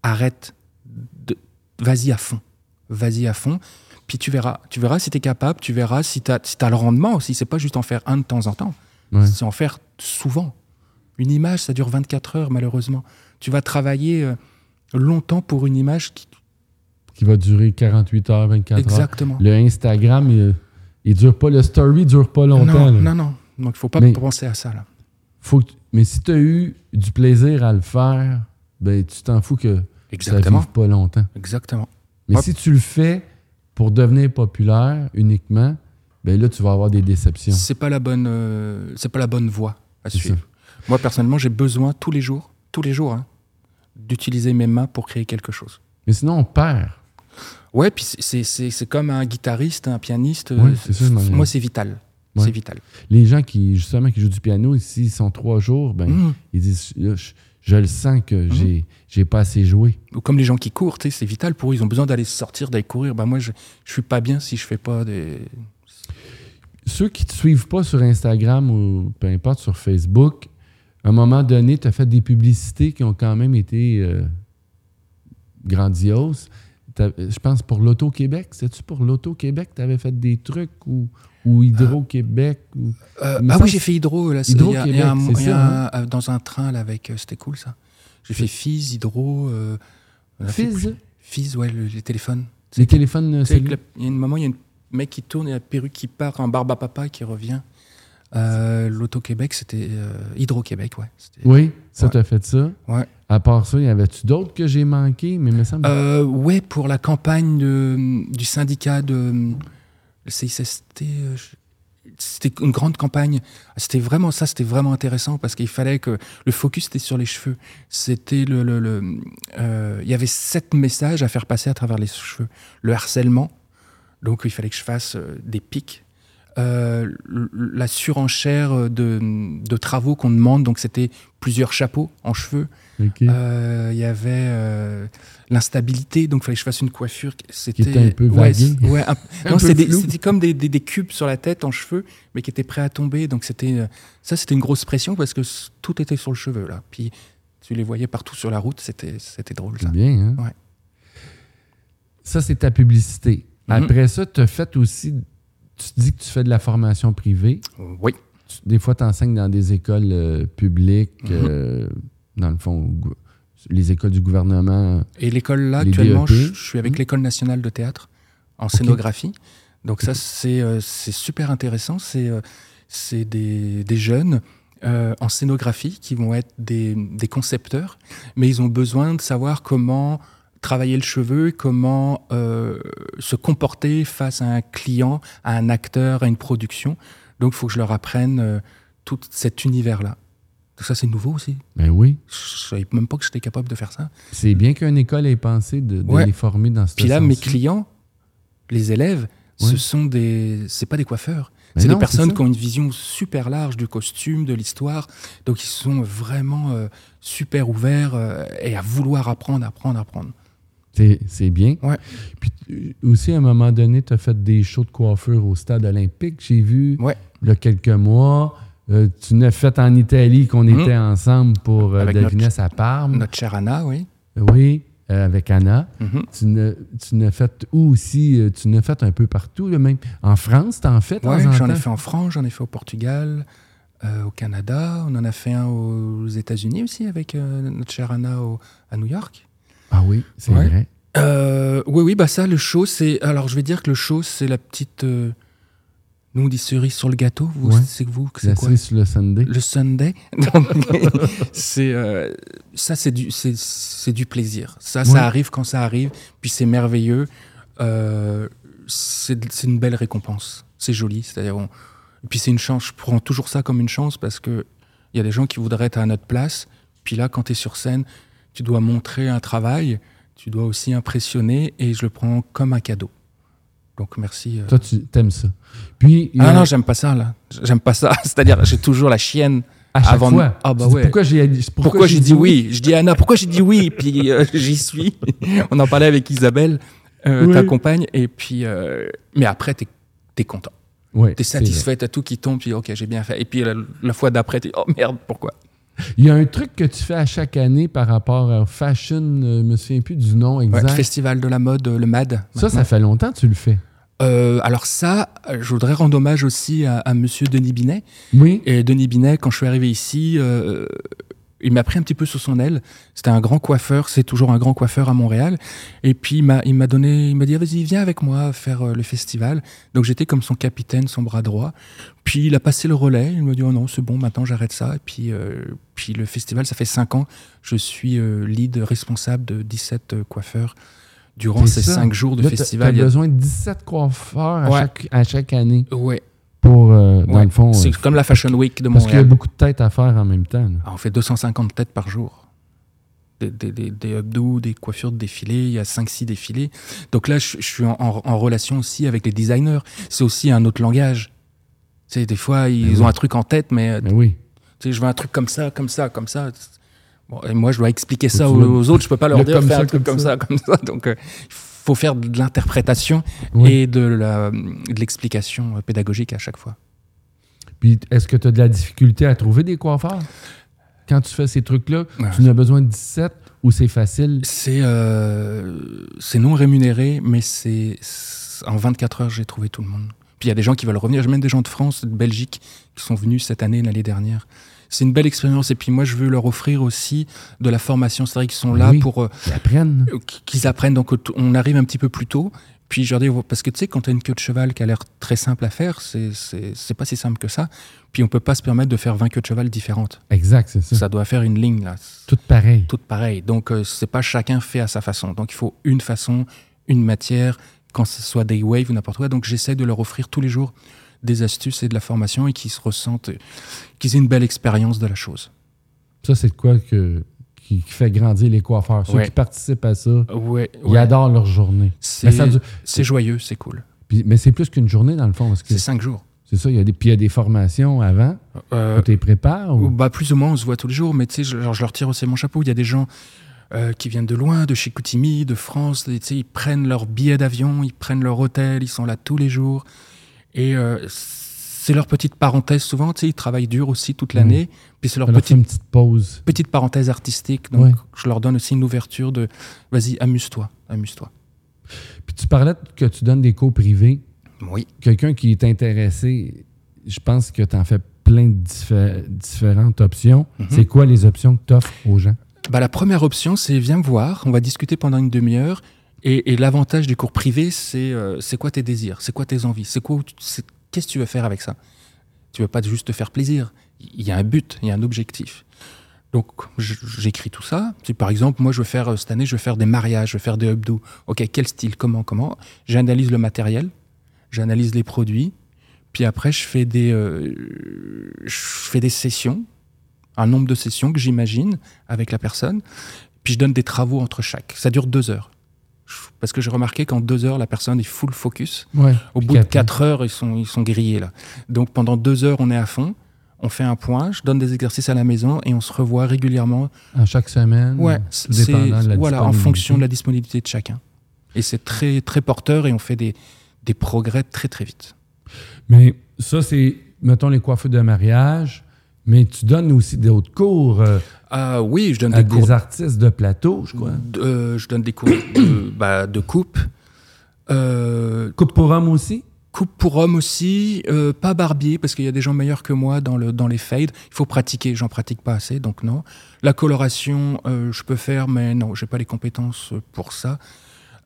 Arrête. De- Vas-y à fond. Vas-y à fond. Puis tu verras. Tu verras si tu es capable. Tu verras si tu as, si t'as le rendement aussi. C'est pas juste en faire un de temps en temps. Ouais. C'est en faire souvent. Une image, ça dure 24 heures, malheureusement. Tu vas travailler euh, longtemps pour une image qui. qui va durer 48 heures, 24 heures. Exactement. Le Instagram, il, il dure pas, le story dure pas longtemps. non, là. non, non. Donc, il faut pas Mais- penser à ça, là. Faut que- mais si tu as eu du plaisir à le faire, ben tu t'en fous que ça vive pas longtemps. Exactement. Mais Hop. si tu le fais pour devenir populaire uniquement, ben là, tu vas avoir des déceptions. C'est pas la bonne, euh, c'est pas la bonne voie à suivre. Moi personnellement, j'ai besoin tous les jours, tous les jours, hein, d'utiliser mes mains pour créer quelque chose. Mais sinon, on perd. Ouais, puis c'est- comme un guitariste, un pianiste. Ouais, euh, c'est ça, moi, c'est vital. Ouais. C'est vital. Les gens qui, justement, qui jouent du piano, ici, ils sont trois jours, ben, Mhm. ils disent, je, je le sens que Mhm. j'ai, j'ai pas assez joué. Ou comme les gens qui courent, tu sais, c'est vital pour eux. Ils ont besoin d'aller sortir, d'aller courir. Bah moi, je, je suis pas bien si je fais pas des. Ceux qui te suivent pas sur Instagram ou peu importe sur Facebook, à un moment donné, tu as fait des publicités qui ont quand même été euh, grandioses. Je pense pour l'Auto-Québec. C'est-tu pour l'Auto-Québec tu avais fait des trucs ou, ou Hydro-Québec? Ou... Euh, ah oui, j'ai fait Hydro. Là, c'est- Hydro il y a- il y a un- Québec, c'est ça, un- euh, dans un train là, avec. euh, C'était cool ça. J'ai fait Fizz, Hydro. euh, Fizz? Fizz, ouais, le- les téléphones. Les téléphones la- Il y a un moment, il y a un mec qui tourne et la perruque qui part, un barbe à papa qui revient. Euh, L'Auto-Québec, c'était euh, Hydro-Québec, ouais. Oui, ça Ouais. t'a fait ça. Ouais. À part ça, y avait-tu d'autres que j'ai manqué? Mais il me semble. Euh, ouais, pour la campagne de- du syndicat de le je- c'était une grande campagne. C'était vraiment ça, c'était vraiment intéressant parce qu'il fallait que le focus était sur les cheveux. C'était le, le- le- il y avait sept messages à faire passer à travers les cheveux. Le harcèlement, donc il fallait que je fasse des pics. Euh, la surenchère de, de travaux qu'on demande, donc c'était plusieurs chapeaux en cheveux. Euh, Il y avait euh, l'instabilité, donc il fallait que je fasse une coiffure. C'était était un peu ouais, un- Un c'était comme des, des- des cubes sur la tête en cheveux, mais qui étaient prêts à tomber. Donc c'était ça, c'était une grosse pression parce que tout était sur le cheveu là. Puis tu les voyais partout sur la route, c'était c'était drôle ça. C'est bien, hein? Ouais. Ça, c'est ta publicité. Mhm. Après ça, tu as fait aussi. Tu dis que tu fais de la formation privée. Oui. Tu- des fois, tu enseignes dans des écoles euh, publiques, Mhm. euh, dans le fond, les écoles du gouvernement. Et l'école là, actuellement, DEP. je, je suis avec Mhm. l'école nationale de théâtre en scénographie. Donc ça, c'est euh, c'est super intéressant. C'est euh, c'est des, des jeunes euh, en scénographie qui vont être des, des concepteurs, mais ils ont besoin de savoir comment travailler le cheveu, comment euh, se comporter face à un client, à un acteur, à une production. Donc il faut que je leur apprenne euh, tout cet univers-là. Donc ça, c'est nouveau aussi. Ben oui. Je savais même pas que j'étais capable de faire ça. C'est bien qu'une école ait pensé de, de Ouais. les former dans ce Puis là, mes clients, les élèves, Ouais. ce sont des. C'est pas des coiffeurs. Ben c'est des personnes qui ont une vision super large du costume, de l'histoire. Donc, ils sont vraiment euh, super ouverts euh, et à vouloir apprendre, apprendre, apprendre. C'est bien. Ouais. Puis tu- aussi, à un moment donné, tu as fait des shows de coiffure au stade olympique. J'ai vu Ouais. il y a quelques mois. Euh, tu l'as fait en Italie, qu'on Mhm. était ensemble pour euh, Avec Devinesse à Parme. Notre chère Anna, oui. Oui, euh, avec Anna. Mhm. Tu n'as fait où aussi? euh, Tu n'as fait un peu partout, là, même. En France, t'en fais en j'en ai fait en France, j'en ai fait au Portugal, euh, au Canada. On en a fait un aux États-Unis aussi avec euh, notre chère Anna au- à New York. Ah oui, c'est Ouais. vrai. Euh, oui, oui, bah ça, le show, c'est. Alors, je vais dire que le show, c'est la petite euh, Nous, on dit cerise sur le gâteau. Vous, Ouais. c'est vous, c'est quoi? cerise sur le Sunday. Le Sunday. C'est euh, ça, c'est du, c'est, c'est du plaisir. Ça, Ouais. ça arrive quand ça arrive. Puis c'est merveilleux. C'est, c'est une belle récompense. C'est joli. C'est-à-dire, on- puis c'est une chance. Je prends toujours ça comme une chance parce que il y a des gens qui voudraient être à notre place. Puis là, quand tu es sur scène, tu dois montrer un travail. Tu dois aussi impressionner et je le prends comme un cadeau. Donc merci. euh. Toi, tu aimes ça. Puis, a- Ah non, j'aime pas ça là. J'aime pas ça. C'est-à-dire, j'ai toujours la chienne à chaque avant de- fois. Ah bah ouais. Pourquoi j'ai pourquoi, j'ai dit oui? Je dis à Anna, pourquoi j'ai dit oui? Puis euh, j'y suis. On en parlait avec Isabelle, euh, Oui. ta compagne. Et puis, mais après, t'es es content. Ouais, T'es satisfait, t'as tout qui tombe. Puis ok, j'ai bien fait. Et puis la, la fois d'après, t'es oh merde, pourquoi? Il y a un truc que tu fais à chaque année par rapport au fashion, euh, je me souviens plus du nom Ouais, exact. Festival de la mode, euh, le MAD. ça, maintenant. ça fait longtemps que tu le fais. Euh, alors ça, je voudrais rendre hommage aussi à, à Monsieur Denis Binet. Oui. Et Denis Binet, quand je suis arrivé ici, euh, il m'a pris un petit peu sous son aile. C'était un grand coiffeur, c'est toujours un grand coiffeur à Montréal. Et puis il m'a, il m'a donné, il m'a dit vas-y viens avec moi faire euh, le festival. Donc j'étais comme son capitaine, son bras droit. Puis il a passé le relais. Il m'a dit oh non c'est bon maintenant j'arrête ça. Et puis euh, puis le festival ça fait cinq ans. Je suis euh, lead responsable de 17 euh, coiffeurs durant ces ça. cinq jours de Là, festival. T'as Il y a- besoin de 17 coiffeurs à, chaque, à chaque année Ouais, pour, euh, dans ouais. le fond. c'est euh, comme la Fashion Week de parce qu'il y a Montréal. beaucoup de têtes à faire en même temps. Ah, on fait 250 têtes par jour. Des, des, des, des updos, des coiffures de défilés, il y a 5-6 défilés. Donc là, je, je suis en, en- en relation aussi avec les designers. C'est aussi un autre langage. Tu sais, des fois, ils Mais ont oui. un truc en tête, mais euh, Mais oui. tu sais, je veux un truc comme ça, comme ça, comme ça. Bon, et moi, je dois expliquer ça aux, autres. Je peux pas leur le dire comme faire ça, un truc comme comme ça. comme ça. Donc, euh, faut faire de l'interprétation Oui. et de l'explication pédagogique à chaque fois. Puis est-ce que tu as de la difficulté à trouver des coiffeurs? Quand tu fais ces trucs-là, Ouais. tu n'as besoin de 17 ou c'est facile? C'est euh, c'est non rémunéré, mais c'est- en 24 heures, j'ai trouvé tout le monde. Puis il y a des gens qui veulent revenir. J'ai même des gens de France, de Belgique, qui sont venus cette année, l'année dernière. C'est une belle expérience. Et puis moi, je veux leur offrir aussi de la formation. C'est vrai qu'ils sont là Oui. pour euh, apprennent. qu'ils apprennent. Donc on arrive un petit peu plus tôt. Puis je leur dis, parce que tu sais, quand tu as une queue de cheval qui a l'air très simple à faire, c'est pas si simple que ça. Puis on peut pas se permettre de faire 20 queues de cheval différentes. Exact, c'est ça. Ça doit faire une ligne là Tout pareil. toutes pareilles. Donc, euh, c'est pas chacun fait à sa façon. Donc, il faut une façon, une matière, quand ce soit des waves ou n'importe quoi. Donc, j'essaie de leur offrir tous les jours des astuces et de la formation et qu'ils se ressentent, qu'ils aient une belle expérience de la chose. Ça, c'est quoi que, qui, qui fait grandir les coiffeurs. Ceux Ouais. qui participent à ça, Ouais, ils ouais. adorent leur journée. C'est joyeux, c'est cool. puis- mais c'est plus qu'une journée, dans le fond. C'est cinq jours. c'est ça, il y, a des, puis il y a des formations avant. Euh, tu les prépares. Ou? bah, plus ou moins, on se voit tous les jours, mais tu sais, je, je leur tire aussi mon chapeau. Il y a des gens euh, qui viennent de loin, de chez Koutimi, de France. et, tu sais, ils prennent leur billet d'avion, ils prennent leur hôtel, ils sont là tous les jours. Et euh, c'est leur petite parenthèse souvent. Tu sais, ils travaillent dur aussi toute l'année. Puis c'est leur petite, une petite pause. petite parenthèse artistique. Donc, Ouais. je leur donne aussi une ouverture de vas-y, amuse-toi, amuse-toi. Puis tu parlais que tu donnes des cours privés. Oui. Quelqu'un qui est intéressé, je pense que tu en fais plein de diffé- différentes options. Mhm. C'est quoi les options que tu offres aux gens? Bah, la première option, c'est viens me voir, on va discuter pendant une demi-heure. Et, et l'avantage du cours privé, c'est euh, c'est quoi tes désirs, c'est quoi tes envies, c'est quoi, qu'est-ce que tu veux faire avec ça? Tu veux pas juste te faire plaisir. Il y a un but, il y a un objectif. Donc j'écris tout ça. Par exemple, moi je veux faire euh, cette année, je veux faire des mariages, je veux faire des updo. Ok, quel style, comment, comment? J'analyse le matériel, j'analyse les produits, puis après je fais des, euh, je fais des sessions, un nombre de sessions que j'imagine avec la personne, puis je donne des travaux entre chaque. Ça dure deux heures. Parce que j'ai remarqué qu'en deux heures, la personne est full focus. Ouais. Au bout de quatre heures, ils sont, ils sont grillés là. Donc pendant deux heures, on est à fond. On fait un point, je donne des exercices à la maison et on se revoit régulièrement. À chaque semaine. Ouais, c'est voilà en fonction de la disponibilité de chacun. Et c'est très très porteur et on fait des, des progrès très très vite. Mais ça, c'est, mettons, les coiffeurs de mariage. Mais tu donnes aussi d'autres cours euh, Ah oui, je donne à des cours des artistes de plateau, je crois. euh, je donne des cours de, bah, de coupe. Euh, Coupe pour hommes aussi? Coupe pour homme aussi, euh, pas barbier, parce qu'il y a des gens meilleurs que moi dans, le, dans les fades. Il faut pratiquer, j'en pratique pas assez, donc non. La coloration, je peux faire, mais non, j'ai pas les compétences pour ça.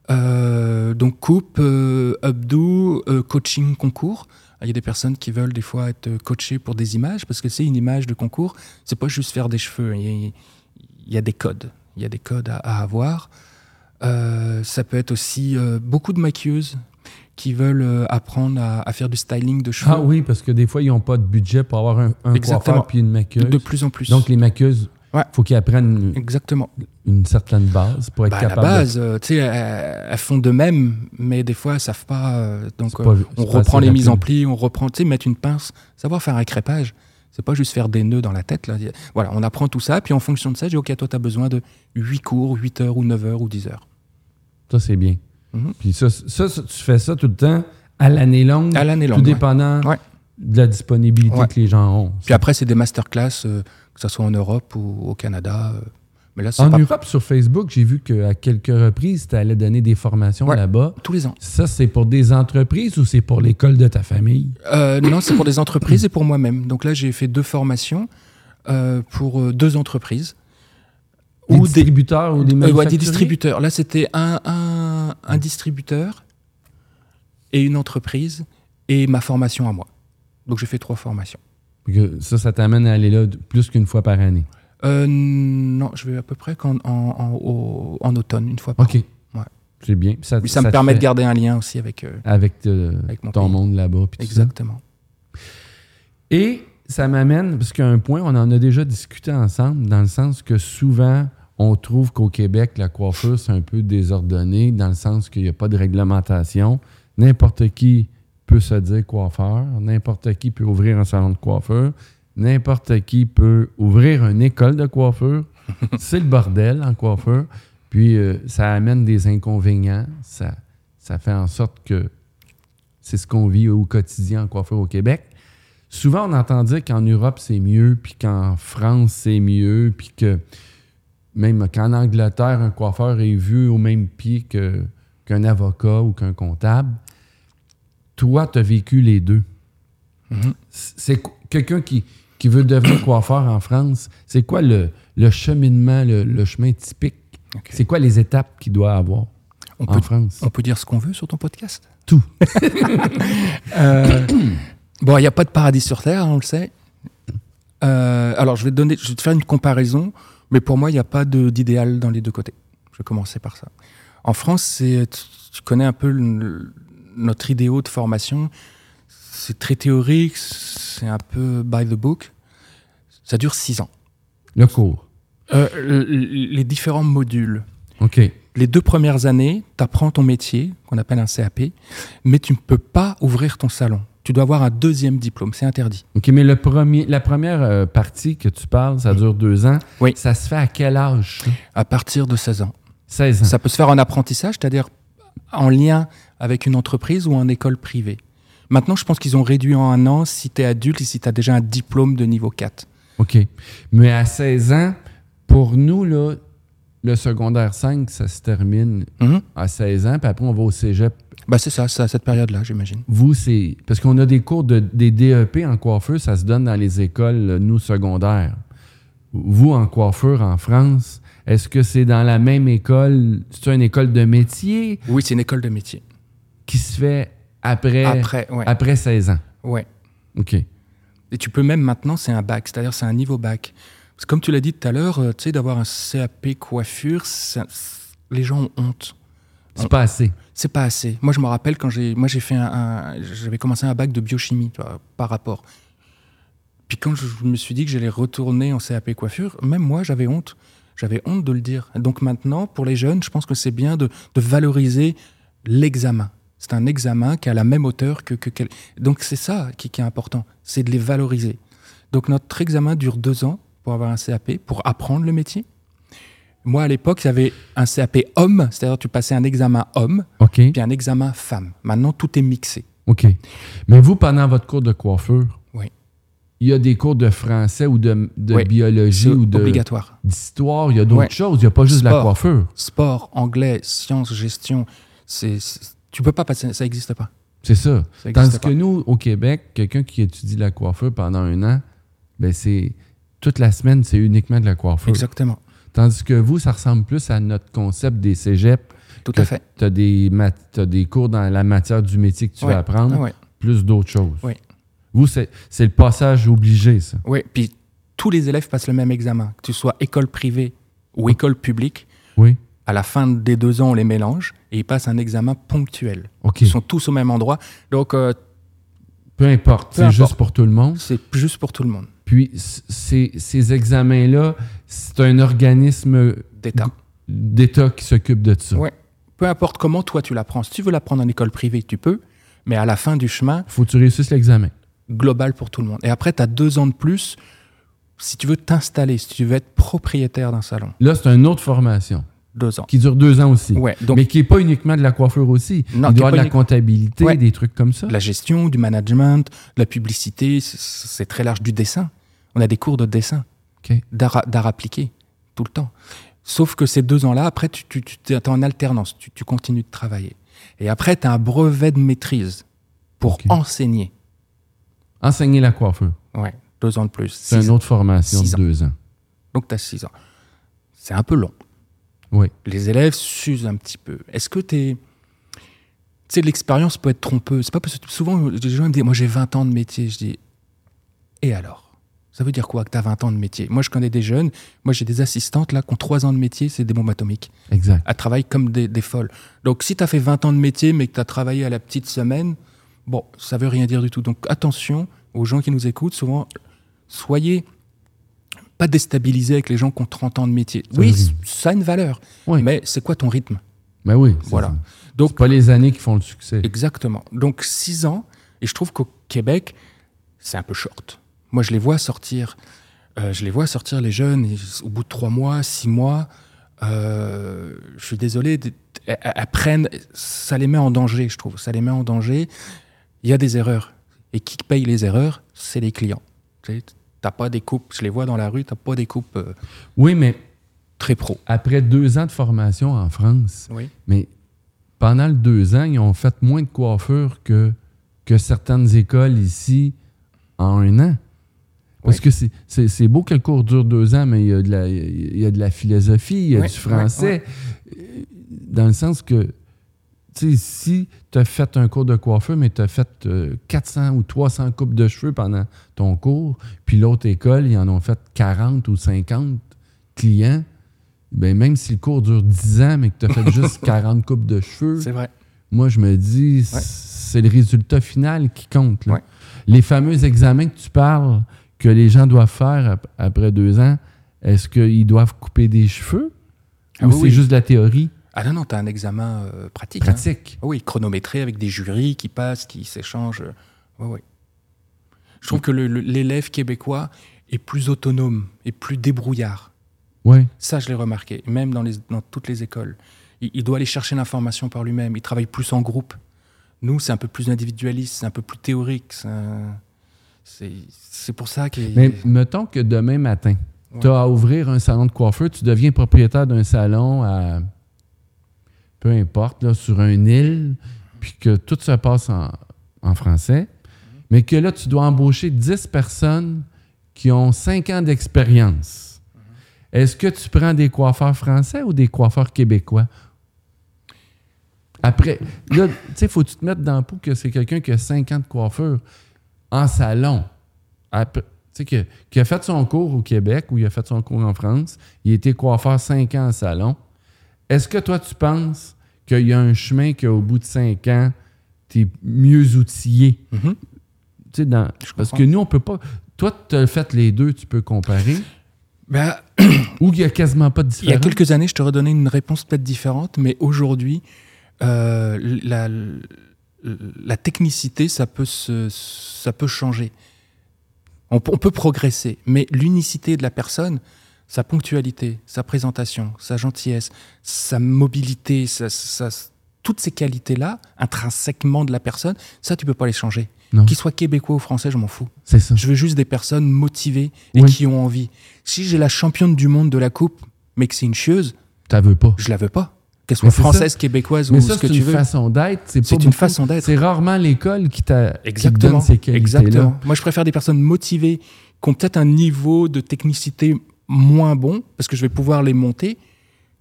Donc coupe, updo, euh, coaching concours. Il y a des personnes qui veulent des fois être coachées pour des images, parce que c'est une image de concours, c'est pas juste faire des cheveux. Il y a, il y a des codes. Il y a des codes à, à avoir. Euh, ça peut être aussi euh, beaucoup de maquilleuses qui veulent euh, apprendre à, à faire du styling de cheveux. Ah oui, parce que des fois, ils n'ont pas de budget pour avoir un, un coiffeur puis une maquilleuse. De plus en plus. Donc, les maquilleuses, il Ouais. faut qu'ils apprennent Exactement. une certaine base pour être Bah, à la capable de- base, euh, tu sais, elles, elles font de même, mais des fois, elles savent pas. euh, donc, euh, on reprend les mises en rapide. pli, on reprend, tu sais, mettre une pince, savoir faire un crépage. C'est pas juste faire des nœuds dans la tête. Là. Voilà, on apprend tout ça, puis en fonction de ça, je dis, OK, toi, tu as besoin de 8 cours, 8 heures ou 9 heures ou 10 heures. Ça, c'est bien. Mhm. Puis ça, ça, ça, tu fais ça tout le temps à l'année longue, À l'année tout longue. dépendant Ouais. de la disponibilité Ouais. que les gens ont. Puis après, c'est des masterclass, euh, que ce soit en Europe ou au Canada. euh, mais là, c'est en pas Europe, sur Facebook, j'ai vu qu'à quelques reprises, tu allais donner des formations Ouais. là-bas. tous les ans. Ça, c'est pour des entreprises ou c'est pour l'école de ta famille? Euh, non, c'est pour des entreprises et pour moi-même. Donc là, j'ai fait deux formations euh, pour deux entreprises. Des Ou des, distributeurs ou des Euh, ouais, manufacturiers? des distributeurs. Là, c'était un, un, un distributeur et une entreprise et ma formation à moi. Donc, j'ai fait trois formations. Ça, ça t'amène à aller là plus qu'une fois par année? Euh, non, je vais à peu près en, en, au- en automne, une fois par OK. Ouais. C'est bien. Puis Ça, ça, me te permet de garder un lien aussi avec. euh, Avec, euh, Avec mon ton pays. monde là-bas. ça. exactement. Et ça m'amène, parce qu'à un point, on en a déjà discuté ensemble, dans le sens que souvent, on trouve qu'au Québec, la coiffure, c'est un peu désordonné, dans le sens qu'il n'y a pas de réglementation. N'importe qui peut se dire coiffeur, n'importe qui peut ouvrir un salon de coiffeur, n'importe qui peut ouvrir une école de coiffure. c'est le bordel en coiffeur. Puis euh, ça amène des inconvénients. Ça, ça fait en sorte que c'est ce qu'on vit au quotidien en coiffeur au Québec. Souvent, on entend dire qu'en Europe, c'est mieux, puis qu'en France, c'est mieux, puis que même qu'en Angleterre, un coiffeur est vu au même pied que- qu'un avocat ou qu'un comptable. Toi, tu as vécu les deux. Mhm. C'est qu- quelqu'un qui, qui veut devenir coiffeur en France. C'est quoi le, le cheminement, le, le chemin typique? C'est quoi les étapes qu'il doit avoir On, en peut, France? on peut dire ce qu'on veut sur ton podcast? Tout. Euh, bon, il n'y a pas de paradis sur Terre, hein, on le sait. Euh, alors, je vais, te donner, je vais te faire une comparaison, mais pour moi, il n'y a pas d'idéal dans les deux côtés. Je vais commencer par ça. En France, tu, tu connais un peu le- notre idéal de formation. C'est très théorique, c'est un peu by the book. Ça dure six ans. Le cours. Euh, les différents modules. OK. Les deux premières années, tu apprends ton métier, qu'on appelle un CAP, mais tu ne peux pas ouvrir ton salon. Tu dois avoir un deuxième diplôme, c'est interdit. OK, mais le premier, la première euh, partie que tu parles, ça dure deux ans. Oui. Ça se fait à quel âge? À partir de 16 ans. 16 ans. Ça peut se faire en apprentissage, c'est-à-dire en lien avec une entreprise ou en école privée. Maintenant, je pense qu'ils ont réduit en un an si tu es adulte et si tu as déjà un diplôme de niveau 4. OK. Mais à 16 ans, pour nous, là, le secondaire 5, ça se termine Mhm. à 16 ans, puis après, on va au cégep. Bah, c'est ça, c'est à cette période-là, j'imagine. Vous, c'est. Parce qu'on a des cours de, des DEP en coiffeur, ça se donne dans les écoles, nous, secondaires. Vous, en coiffeur en France, est-ce que c'est dans la même école? C'est une école de métier? Oui, c'est une école de métier. Qui se fait après, Après, ouais. après 16 ans? ouais. OK. Et tu peux même maintenant, c'est un bac, c'est-à-dire c'est un niveau bac. Parce que comme tu l'as dit tout à l'heure, euh, tu sais, d'avoir un CAP coiffure, ça- les gens ont honte. C'est pas assez. C'est pas assez. Moi, je me rappelle quand j'ai, moi, j'ai fait un, un- j'avais commencé un bac de biochimie, tu vois, par rapport. Puis quand je me suis dit que j'allais retourner en CAP coiffure, même moi, j'avais honte. J'avais honte de le dire. Donc maintenant, pour les jeunes, je pense que c'est bien de, de valoriser l'examen. C'est un examen qui a la même hauteur que, donc c'est ça qui, qui est important, c'est de les valoriser. Donc notre examen dure deux ans pour avoir un CAP, pour apprendre le métier. Moi, à l'époque, avait un CAP homme, c'est-à-dire tu passais un examen homme, OK. puis un examen femme. Maintenant, tout est mixé. OK. Mais vous, pendant votre cours de coiffure, Oui. il y a des cours de français ou de, de Oui, biologie C'est ou d'histoire, il y a d'autres choses. Il n'y a pas juste la coiffure. Sport, anglais, sciences, gestion, c'est- tu peux pas passer, ça n'existe pas. C'est ça. Ça Tandis que nous, au Québec, quelqu'un qui étudie la coiffure pendant un an, ben c'est toute la semaine, c'est uniquement de la coiffure. Exactement, Tandis que vous, ça ressemble plus à notre concept des cégeps. tout à fait. Tu as, des cours dans la matière du métier que tu vas apprendre. Plus d'autres choses. Oui. Vous, c'est c'est le passage obligé, ça. Oui, puis tous les élèves passent le même examen, que tu sois école privée ou école publique. Oui. À la fin des deux ans, on les mélange et ils passent un examen ponctuel. OK. Ils sont tous au même endroit. Donc, euh, Peu importe. C'est juste pour tout le monde. c'est juste pour tout le monde. Puis, ces, ces examens-là, c'est un organisme D'État. d'État qui s'occupe de ça. Ouais. Peu importe comment toi tu l'apprends. Si tu veux l'apprendre en école privée, tu peux. Mais à la fin du chemin, faut que tu réussisses l'examen. global pour tout le monde. Et après, tu as deux ans de plus si tu veux t'installer, si tu veux être propriétaire d'un salon. Là, c'est une autre formation Deux ans. qui dure deux ans aussi. Ouais, donc mais qui n'est pas uniquement de la coiffure aussi. Non, Il doit y avoir de la unique- comptabilité, Ouais. des trucs comme ça. de la gestion, du management, de la publicité, c'est- très large, du dessin. On a des cours de dessin, OK. d'art appliqué, tout le temps. Sauf que ces deux ans-là, après, tu, tu, tu es en alternance, tu, tu continues de travailler. Et après, tu as un brevet de maîtrise pour enseigner. Enseigner la coiffure. Ouais, deux ans de plus. C'est une autre formation de ans. deux ans. Donc, tu as six ans. C'est un peu long. Oui. Les élèves s'usent un petit peu. Est-ce que tu es. Tu sais, l'expérience peut être trompeuse? C'est pas parce que souvent, les gens me disent Moi, j'ai 20 ans de métier. Je dis Et alors? Ça veut dire quoi que tu as 20 ans de métier? Moi, je connais des jeunes. Moi, j'ai des assistantes là qui ont 3 ans de métier, c'est des bombes atomiques. Exact. Elles travaillent comme des, des folles. Donc, si tu as fait 20 ans de métier, mais que tu as travaillé à la petite semaine, bon, ça veut rien dire du tout. Donc, attention aux gens qui nous écoutent. Souvent, soyez pas déstabilisés avec les gens qui ont 30 ans de métier. Oui, ça a une valeur. Oui. Mais c'est quoi ton rythme? Ben oui. Voilà. ça. Donc, pas les années qui font le succès. exactement. Donc, 6 ans. Et je trouve qu'au Québec, c'est un peu short. Moi, je les vois sortir. euh, je les vois sortir les jeunes et au bout de 3 mois, 6 mois. euh, je suis désolé. d- elles- elles prennent. Ça les met en danger, je trouve. Ça les met en danger. Il y a des erreurs. Et qui paye les erreurs? C'est les clients. T'as pas des coupes. Je les vois dans la rue. T'as pas des coupes euh, Oui, mais très pro. après deux ans de formation en France, Oui. mais pendant le deux ans, ils ont fait moins de coiffure que, que certaines écoles ici en un an. Parce Oui. que c'est- beau que le cours dure deux ans, mais il y a de la, il y a de la philosophie, il y a Oui, du français. Euh, Dans le sens que, si tu as fait un cours de coiffeur, mais tu as fait euh, 400 ou 300 coupes de cheveux pendant ton cours, puis l'autre école, ils en ont fait 40 ou 50 clients, ben même si le cours dure 10 ans, mais que tu as fait juste 40 coupes de cheveux, C'est vrai. moi, je me dis, Ouais. c'est le résultat final qui compte. là. Ouais. Les fameux examens que tu parles, que les gens doivent faire ap- après deux ans, est-ce qu'ils doivent couper des cheveux? Ah ou oui, c'est oui. juste de la théorie? Ah non, non, t'as un examen euh, pratique. hein. pratique? Oui, chronométré avec des jurys qui passent, qui s'échangent. Oui, oui. Je trouve que l'élève québécois est plus autonome et plus débrouillard. Oui. Ça, je l'ai remarqué, même dans, les, dans toutes les écoles. Il, il doit aller chercher l'information par lui-même. Il travaille plus en groupe. Nous, c'est un peu plus individualiste, c'est un peu plus théorique. c'est pour ça que. Mais mettons que demain matin, Ouais. tu as à ouvrir un salon de coiffeur, tu deviens propriétaire d'un salon à peu importe, là, sur une île, puis que tout se passe en, français, mais que là, tu dois embaucher 10 personnes qui ont 5 ans d'expérience. Est-ce que tu prends des coiffeurs français ou des coiffeurs québécois? Après, là, tu sais, faut tu te mettre dans le pot que c'est quelqu'un qui a 5 ans de coiffeur en salon. Après- que- qui a fait son cours au Québec ou il a fait son cours en France. Il été coiffeur 5 ans en salon. Est-ce que toi, tu penses qu'il y a un chemin qu'au bout de 5 ans, tu es mieux outillé? Mhm. Tu sais, dans- parce que nous, on peut pas. Toi, tu as fait les deux, tu peux comparer. Ben, Ou il n'y a quasiment pas de Il y a différence? quelques années, je te redonnais une réponse peut-être différente, mais aujourd'hui, euh, la, la technicité, ça peut, se, ça peut changer. On peut progresser, mais l'unicité de la personne, sa ponctualité, sa présentation, sa gentillesse, sa mobilité, sa- sa- toutes ces qualités-là, intrinsèquement de la personne, ça, tu peux pas les changer. Qu'ils soient québécois ou français, je m'en fous. C'est ça. Je veux juste des personnes motivées et Oui. qui ont envie. Si j'ai la championne du monde de la coupe, mais que c'est une chieuse, Tu veux pas. je la veux pas. Qu'elle soit c'est française, ça. québécoise Mais ou ça, ce que c'est tu une veux. façon d'être. C'est C'est une beaucoup- façon d'être. C'est rarement l'école qui, t'a- qui te Exactement. donne ces qualités-là. Exactement. Moi, je préfère des personnes motivées qui ont peut-être un niveau de technicité moins bon, parce que je vais pouvoir les monter,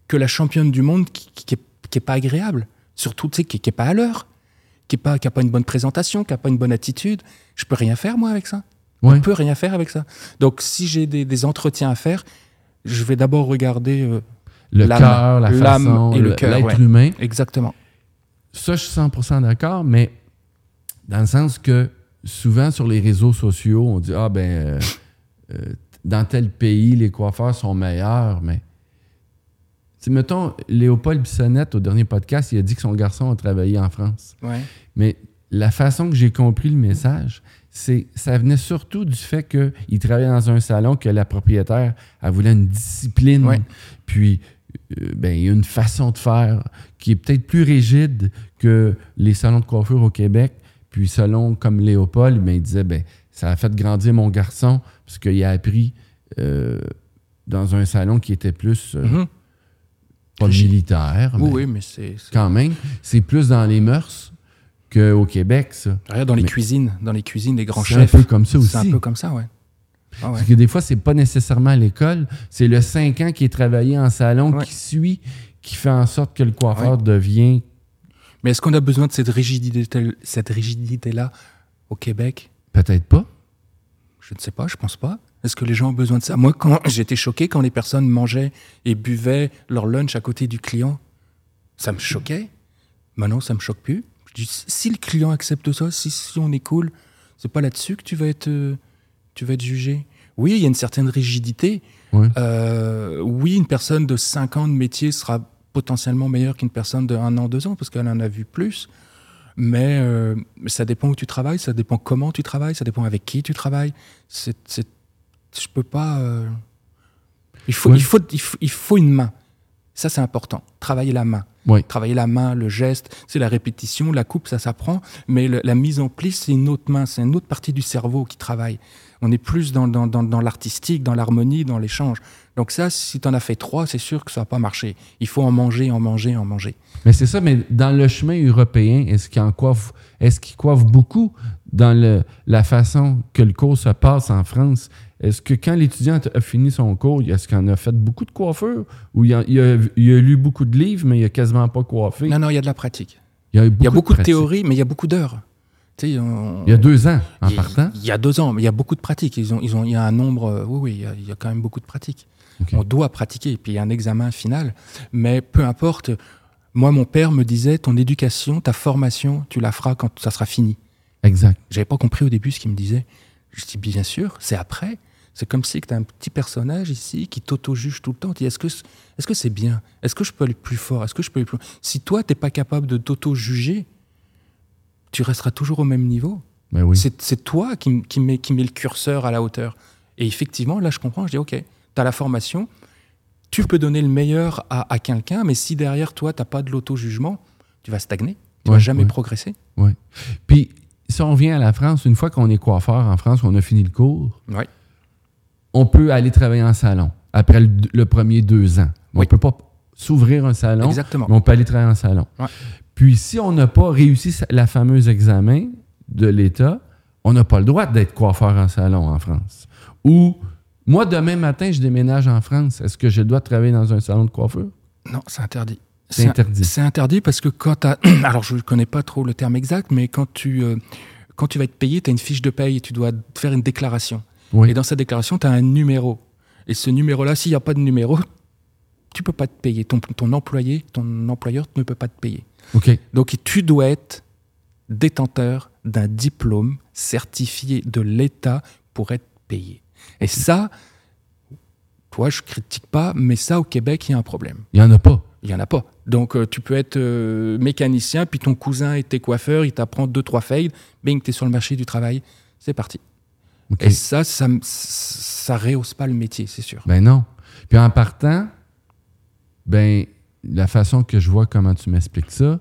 que la championne du monde qui, qui, qui est, qui est pas agréable. Surtout, tu sais, qui, qui est pas à l'heure. qui n'a pas, qui a pas une bonne présentation, qui n'a pas une bonne attitude, je peux rien faire, moi, avec ça. Ouais. Je peux rien faire avec ça. Donc, si j'ai des, des entretiens à faire, je vais d'abord regarder euh, Le cœur, la façon, et le le- cœur, l'être ouais. humain. exactement. Ça, je suis 100% d'accord, mais dans le sens que souvent sur les réseaux sociaux, on dit Ah, ben, euh, euh, dans tel pays, les coiffeurs sont meilleurs, mais. Tu sais, mettons, Léopold Bissonnette, au dernier podcast, il a dit que son garçon a travaillé en France. Ouais. Mais la façon que j'ai compris le message, c'est ça venait surtout du fait qu'il travaillait dans un salon que la propriétaire elle voulait une discipline, Ouais. puis euh, ben, une façon de faire qui est peut-être plus rigide que les salons de coiffure au Québec. Puis selon comme Léopold, ben, il disait ben, ça a fait grandir mon garçon parce qu'il a appris euh, dans un salon qui était plus euh, Mhm. pas militaire, Oui, mais oui, mais c'est. quand même, c'est plus dans les mœurs qu'au Québec, ça. Regarde dans les Mais- cuisines, dans les cuisines, les grands C'est un chefs. peu comme ça C'est un aussi. peu comme ça, ouais. Ah ouais. Parce que des fois, c'est pas nécessairement à l'école, c'est le 5 ans qui est travaillé en salon Ouais. qui suit, qui fait en sorte que le coiffeur devient. Mais est-ce qu'on a besoin de cette rigidité, cette rigidité-là au Québec? Peut-être pas. Je ne sais pas, je pense pas. Est-ce que les gens ont besoin de ça? Moi, quand j'étais choqué quand les personnes mangeaient et buvaient leur lunch à côté du client, ça me choquait. Maintenant, ça me choque plus. Je dis, si le client accepte ça, si, si on est cool, c'est pas là-dessus que tu vas être, euh, tu vas être jugé. Oui, il y a une certaine rigidité. Ouais. Euh, oui, une personne de 5 ans de métier sera potentiellement meilleure qu'une personne de 1 an, 2 ans, parce qu'elle en a vu plus. Mais euh, ça dépend où tu travailles, ça dépend comment tu travailles, ça dépend avec qui tu travailles. C'est, c'est- je peux pas. euh, Il, faut, Ouais. il, faut, il, faut, il faut une main. Ça, c'est important. Travailler la main. Travailler la main, le geste, c'est la répétition, la coupe, ça s'apprend. Mais le- la mise en pli, c'est une autre main, c'est une autre partie du cerveau qui travaille. On est plus dans, dans, dans, dans l'artistique, dans l'harmonie, dans l'échange. Donc ça, si tu en as fait trois, c'est sûr que ça va pas marcher. Il faut en manger, en manger, en manger. Mais c'est ça, mais dans le chemin européen, est-ce qu'il coiffe, qu'il coiffe beaucoup dans le, la façon que le cours se passe en France? Est-ce que quand l'étudiant a fini son cours, est-ce qu'il en a fait beaucoup de coiffure? Ou il a, il a- il a lu beaucoup de livres, mais il a quasiment pas coiffé? Non, non, il y a de la pratique. Il y a, Il y a beaucoup de, pratique. théorie, mais il y a beaucoup d'heures. On- Il y a deux ans, en il- partant. Il y a deux ans, mais il y a beaucoup de pratiques. Ils ont, ils ont, il y a un nombre. euh, Oui, oui, il y a, il y a quand même beaucoup de pratiques. On doit pratiquer. Et puis il y a un examen final. Mais peu importe. Moi, mon père me disait ton éducation, ta formation, tu la feras quand ça sera fini. Exact. J'avais pas compris au début ce qu'il me disait. Je dis bien sûr, c'est après. C'est comme si tu as un petit personnage ici qui t'auto-juge tout le temps. Tu dis, Est-ce que est-ce que c'est bien? Est-ce que je peux aller plus fort? Est-ce que je peux aller plus Si toi, tu n'es pas capable de t'auto-juger, tu resteras toujours au même niveau. Oui. C'est toi qui, m- qui, met, qui met le curseur à la hauteur. Et effectivement, là, je comprends. Je dis, OK, tu as la formation, tu peux donner le meilleur à, à quelqu'un, mais si derrière toi, tu n'as pas de l'auto-jugement, tu vas stagner. Tu Ouais, vas jamais ouais. progresser. Puis, si on revient à la France, une fois qu'on est coiffeur en France, qu'on a fini le cours, Ouais. on peut aller travailler en salon après le, le premier deux ans. On Oui. ne peut pas s'ouvrir un salon, Exactement. mais on peut aller travailler en salon. Puis, si on n'a pas réussi la fameuse examen de l'État, on n'a pas le droit d'être coiffeur en salon en France. Ou, moi, demain matin, je déménage en France. Est-ce que j'ai le droit de travailler dans un salon de coiffure? Non, c'est interdit. C'est interdit. C'est interdit parce que quand tu Alors, je ne connais pas trop le terme exact, mais quand tu, euh, quand tu vas être payé, tu as une fiche de paye et tu dois faire une déclaration. Oui. Et dans cette déclaration, tu as un numéro. Et ce numéro-là, s'il n'y a pas de numéro, tu peux pas te payer. Ton, ton employé, ton employeur ne peut pas te payer. Donc, tu dois être détenteur d'un diplôme certifié de l'État pour être payé. Et ça, toi, je critique pas, mais ça, au Québec, il y a un problème. Il n'y en a pas. Il n'y en a pas. Donc, euh, tu peux être euh, mécanicien, puis ton cousin était coiffeur, il t'apprend deux, trois fades, bing, tu es sur le marché du travail, c'est parti. Et ça, ça, ça rehausse pas le métier, c'est sûr. Ben non. Puis en partant, ben la façon que je vois comment tu m'expliques ça,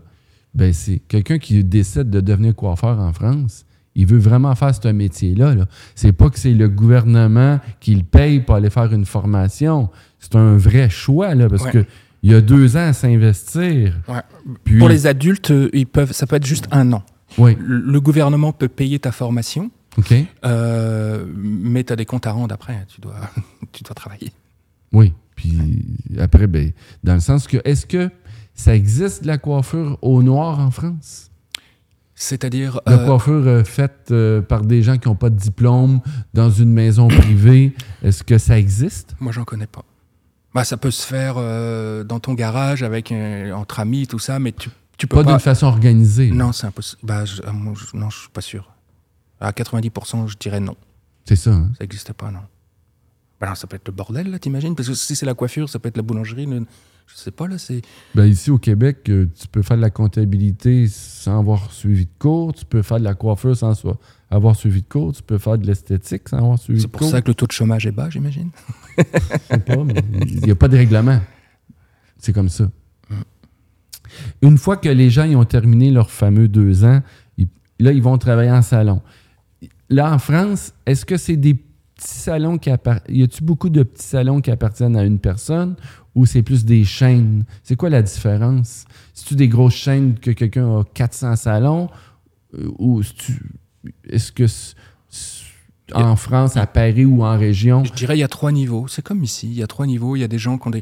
ben c'est quelqu'un qui décide de devenir coiffeur en France. Il veut vraiment faire ce métier-là. Là. C'est pas que c'est le gouvernement qui le paye pour aller faire une formation. C'est un vrai choix, là, parce Ouais. que il y a deux ans à s'investir. Ouais. Puis, Pour les adultes, euh, ils peuvent, ça peut être juste un an. Oui, Le gouvernement peut payer ta formation, euh, mais tu as des comptes à rendre après. Tu dois, tu dois travailler. Oui. Puis après, ben, dans le sens que, est-ce que ça existe de la coiffure au noir en France? C'est-à-dire. La euh, coiffure euh, faite euh, par des gens qui n'ont pas de diplôme dans une maison privée, est-ce que ça existe? Moi, j'en connais pas. Bah, ça peut se faire dans ton garage avec entre amis, tout ça, mais tu, tu peux Pas pas. d'une façon organisée. Non, c'est impossible. Bah, je, moi, je- non, je suis pas sûr. À 90%, je dirais non. C'est ça. hein? Ça n'existe pas, non. Bah non, ça peut être le bordel, là, t'imagines? Parce que si c'est la coiffure, ça peut être la boulangerie. le- Je sais pas, là, c'est. Ben, ici au Québec, euh, tu peux faire de la comptabilité sans avoir suivi de cours, tu peux faire de la coiffure sans avoir suivi de cours, tu peux faire de l'esthétique sans avoir suivi de C'est pour cours. ça que le taux de chômage est bas, j'imagine? Je sais pas, mais il n'y a pas de règlement. C'est comme ça. Une fois que les gens ils ont terminé leurs fameux deux ans, ils- là, ils vont travailler en salon. Là, en France, est-ce que c'est des petits salons qui appartiennent... Y a-t-il beaucoup de petits salons qui appartiennent à une personne ou c'est plus des chaînes? C'est quoi la différence? C'est-tu des grosses chaînes que quelqu'un a 400 salons euh, ou est-ce que en France, à Paris ou en région, Je dirais il y a trois niveaux. C'est comme ici. Il y a trois niveaux. Il y a des gens qui ont des.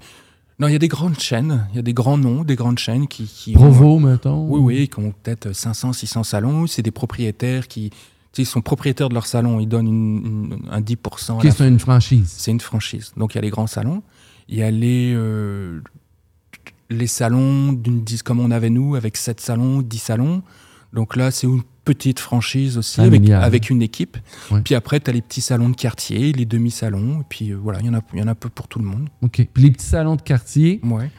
Non, il y a des grandes chaînes. Il y a des grands noms, des grandes chaînes qui. qui ont- Provo, mettons? Oui, oui, qui ont peut-être 500, 600 salons. C'est des propriétaires qui. Ils sont propriétaires de leur salon. Ils donnent une- une- un 10%. à Ok, la c'est une franchise. C'est une franchise. Donc il y a les grands salons, il y a les, euh, les salons d'une comme on avait nous, avec 7 salons, 10 salons. Donc là, c'est une petite franchise aussi, avec, avec une équipe. Ouais. Puis après, tu as les petits salons de quartier, les demi-salons. Et puis euh, voilà, il y, en a, y en a un peu pour tout le monde. OK. Puis les petits salons de quartier, Ouais.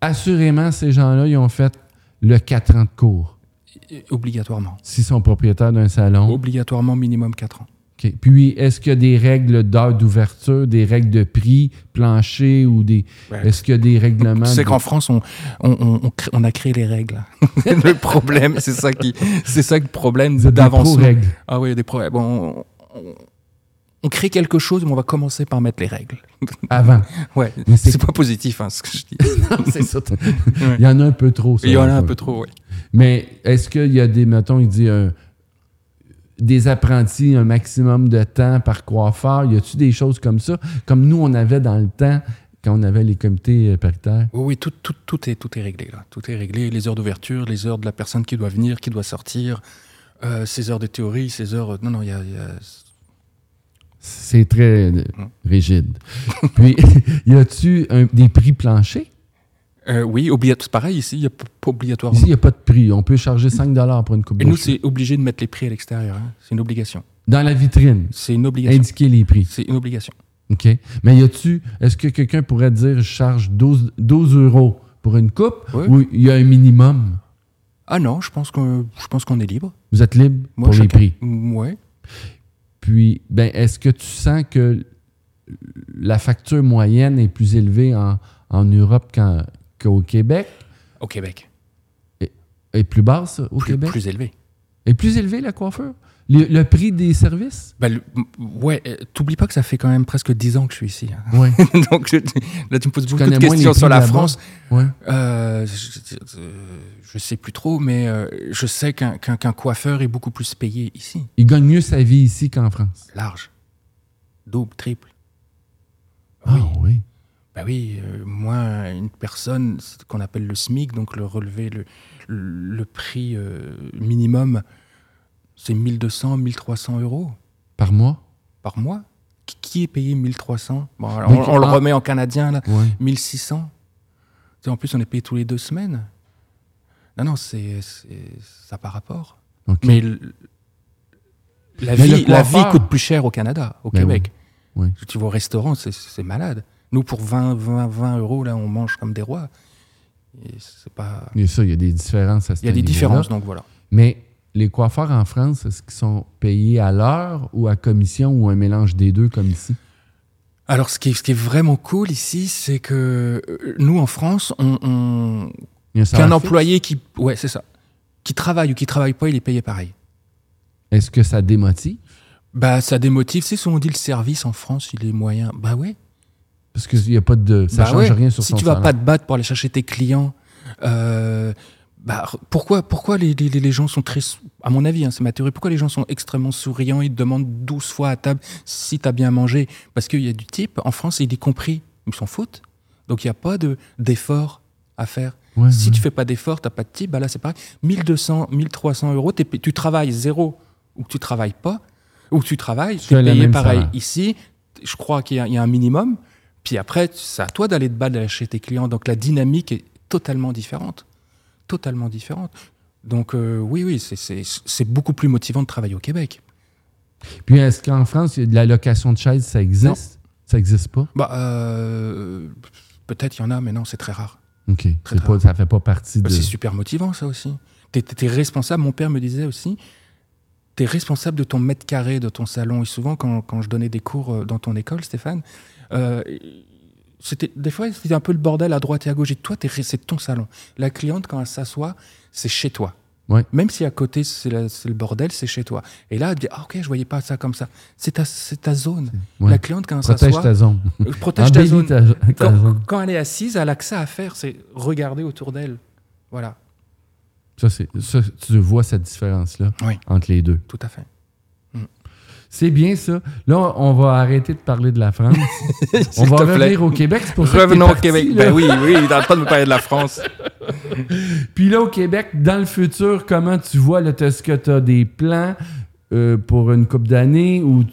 assurément, ces gens-là, ils ont fait le 4 ans de cours. Obligatoirement. S'ils sont propriétaires d'un salon. Obligatoirement minimum 4 ans. Puis, est-ce qu'il y a des règles d'heure d'ouverture, des règles de prix plancher ou des. Ouais. Est-ce qu'il y a des règlements? C'est de- qu'en France, on, on, on- on crée- on a créé les règles. le problème, c'est ça qui, c'est ça le problème êtes des d'avancement. pro-règles. Ah oui, il y a des problèmes. Bon, on, crée quelque chose, mais on va commencer par mettre les règles. Avant. Ouais, Mais c'est- c'est pas positif, hein, ce que je dis. c'est ça. Il y en a un peu trop, ça. Il y en a un peu trop, oui. Mais est-ce qu'il y a des, mettons, il dit euh, des apprentis, un maximum de temps par coiffeur? Y a-tu des choses comme ça? Comme nous, on avait dans le temps, quand on avait les comités euh, paritaires. Oui, oui, tout, tout, tout, est, tout est réglé là. Tout est réglé. Les heures d'ouverture, les heures de la personne qui doit venir, qui doit sortir, euh, ses heures de théorie, ses heures. Non, non, il y a. y a- C'est très euh, rigide. Puis, y a-tu des prix planchers? Euh, oui, obligatoire. Pareil ici, il n'y a pas obligatoirement. Ici, il n'y a pas de prix. On peut charger 5 pour une coupe Et nous, c'est obligé de mettre les prix à l'extérieur. hein. C'est une obligation. Dans la vitrine, C'est une obligation. indiquer les prix. C'est une obligation. OK. Mais y a-tu, est-ce que quelqu'un pourrait dire je charge 12, 12 euros pour une coupe Oui. ou il y a un minimum? Ah non, je pense qu'on je pense qu'on est libre. Vous êtes libre Moi, pour les prix. Ouais. Puis, ben, est-ce que tu sens que la facture moyenne est plus élevée en, en Europe qu'en- qu'au Québec? Au Québec. Est plus basse au Plus, Québec? plus élevé. Est plus élevée la coiffure? Le, le prix des services? Le- m- ouais, euh, t'oublies pas que ça fait quand même presque 10 ans que je suis ici. hein. Oui. Donc je- là, tu me poses beaucoup de questions sur la. France. Ouais. Euh, je, je- sais plus trop, mais euh, je sais qu'un coiffeur est beaucoup plus payé ici. Il gagne mieux sa vie ici qu'en France. Large. Double, triple. Ah oui. Bah oui, euh, moi, une personne, qu'on appelle le SMIC, donc le relevé, le, le prix euh, minimum, c'est 1200, 1300 euros Par mois? par mois? Qui, qui est payé 1300 bon, alors, on, le remet en canadien, là. Oui. 1600. Tu sais, en plus, on est payé tous les deux semaines. Non, non, c'est ça par rapport. OK. Mais la, Mais vie, la vie coûte plus cher au Canada, au Ben Québec. oui, oui. Tu vas au restaurant, c'est malade. Nous, pour 20, 20, 20 euros, là, on mange comme des rois. Et c'est pas... Et ça, il y a des différences à ce Il y a des différences, donc voilà. Mais les coiffeurs en France, est-ce qu'ils sont payés à l'heure ou à commission ou un mélange des deux comme ici? Alors, ce qui est, ce qui est vraiment cool ici, c'est que euh, nous, en France, on, on, qu'un employé qui... Ouais, c'est ça. Qui travaille ou qui travaille pas, il est payé pareil. Est-ce que ça démotive? Bah, ça démotive. C'est si on dit le service en France, il est moyen. Bah ouais. Parce qu'il n'y a pas de. Ça Bah change ouais. rien sur Si son tu vas salaire. pas te battre pour aller chercher tes clients, euh, bah, pourquoi, pourquoi les, les- les gens sont très, à mon avis, hein, c'est ma théorie, pourquoi les gens sont extrêmement souriants, ils te demandent 12 fois à table si tu as bien mangé? Parce qu'il y a du type, en France, il est compris, ils s'en foutent. Donc il n'y a pas de- d'effort à faire. Ouais, si ouais. tu fais pas d'effort, t'as pas de type, bah là c'est pareil. 1200, 1300 euros, tu travailles zéro ou que tu travailles pas, ou que tu travailles, Tu es payé pareil. salaire. Ici, je crois qu'il y, y a un minimum, puis après, c'est à toi d'aller te battre chez tes clients. Donc la dynamique est totalement différente. Totalement différente. Donc euh, oui, oui, c'est- beaucoup plus motivant de travailler au Québec. Puis est-ce qu'en France, de la location de chaises, ça existe? Ça existe pas? Bah, euh, peut-être il y en a, mais non, c'est très rare. OK. Très C'est pas, rare. ça fait pas partie de... Bah, C'est super motivant, ça aussi. Tu es, responsable, mon père me disait aussi, tu es responsable de ton mètre carré de ton salon. Et souvent, quand, quand je donnais des cours euh, dans ton école, Stéphane, c'était des fois, c'était un peu le bordel à droite et à gauche. Et toi, c'est ton salon. La cliente, quand elle s'assoit, c'est chez toi. Ouais. Même si à côté, c'est le bordel, c'est chez toi. Et là, elle dit, ah, ok, je voyais pas ça comme ça. C'est ta, ta zone. Ouais. La cliente, quand elle Protège s'assoit, ta zone. euh, protège ta zone. ta, ta Quand, zone. quand elle est assise, elle a que ça à faire, c'est regarder autour d'elle. Voilà, Ça, c'est, tu vois cette différence-là Oui. entre les deux. tout à fait. C'est bien ça. Là, on va arrêter de parler de la France. on va revenir au Québec. C'est pour ça que Revenons au Québec. là. Ben oui, oui, il pas de me parler de la France. Puis là, au Québec, dans le futur, comment tu vois, est-ce que tu as des plans euh, pour une couple d'années ou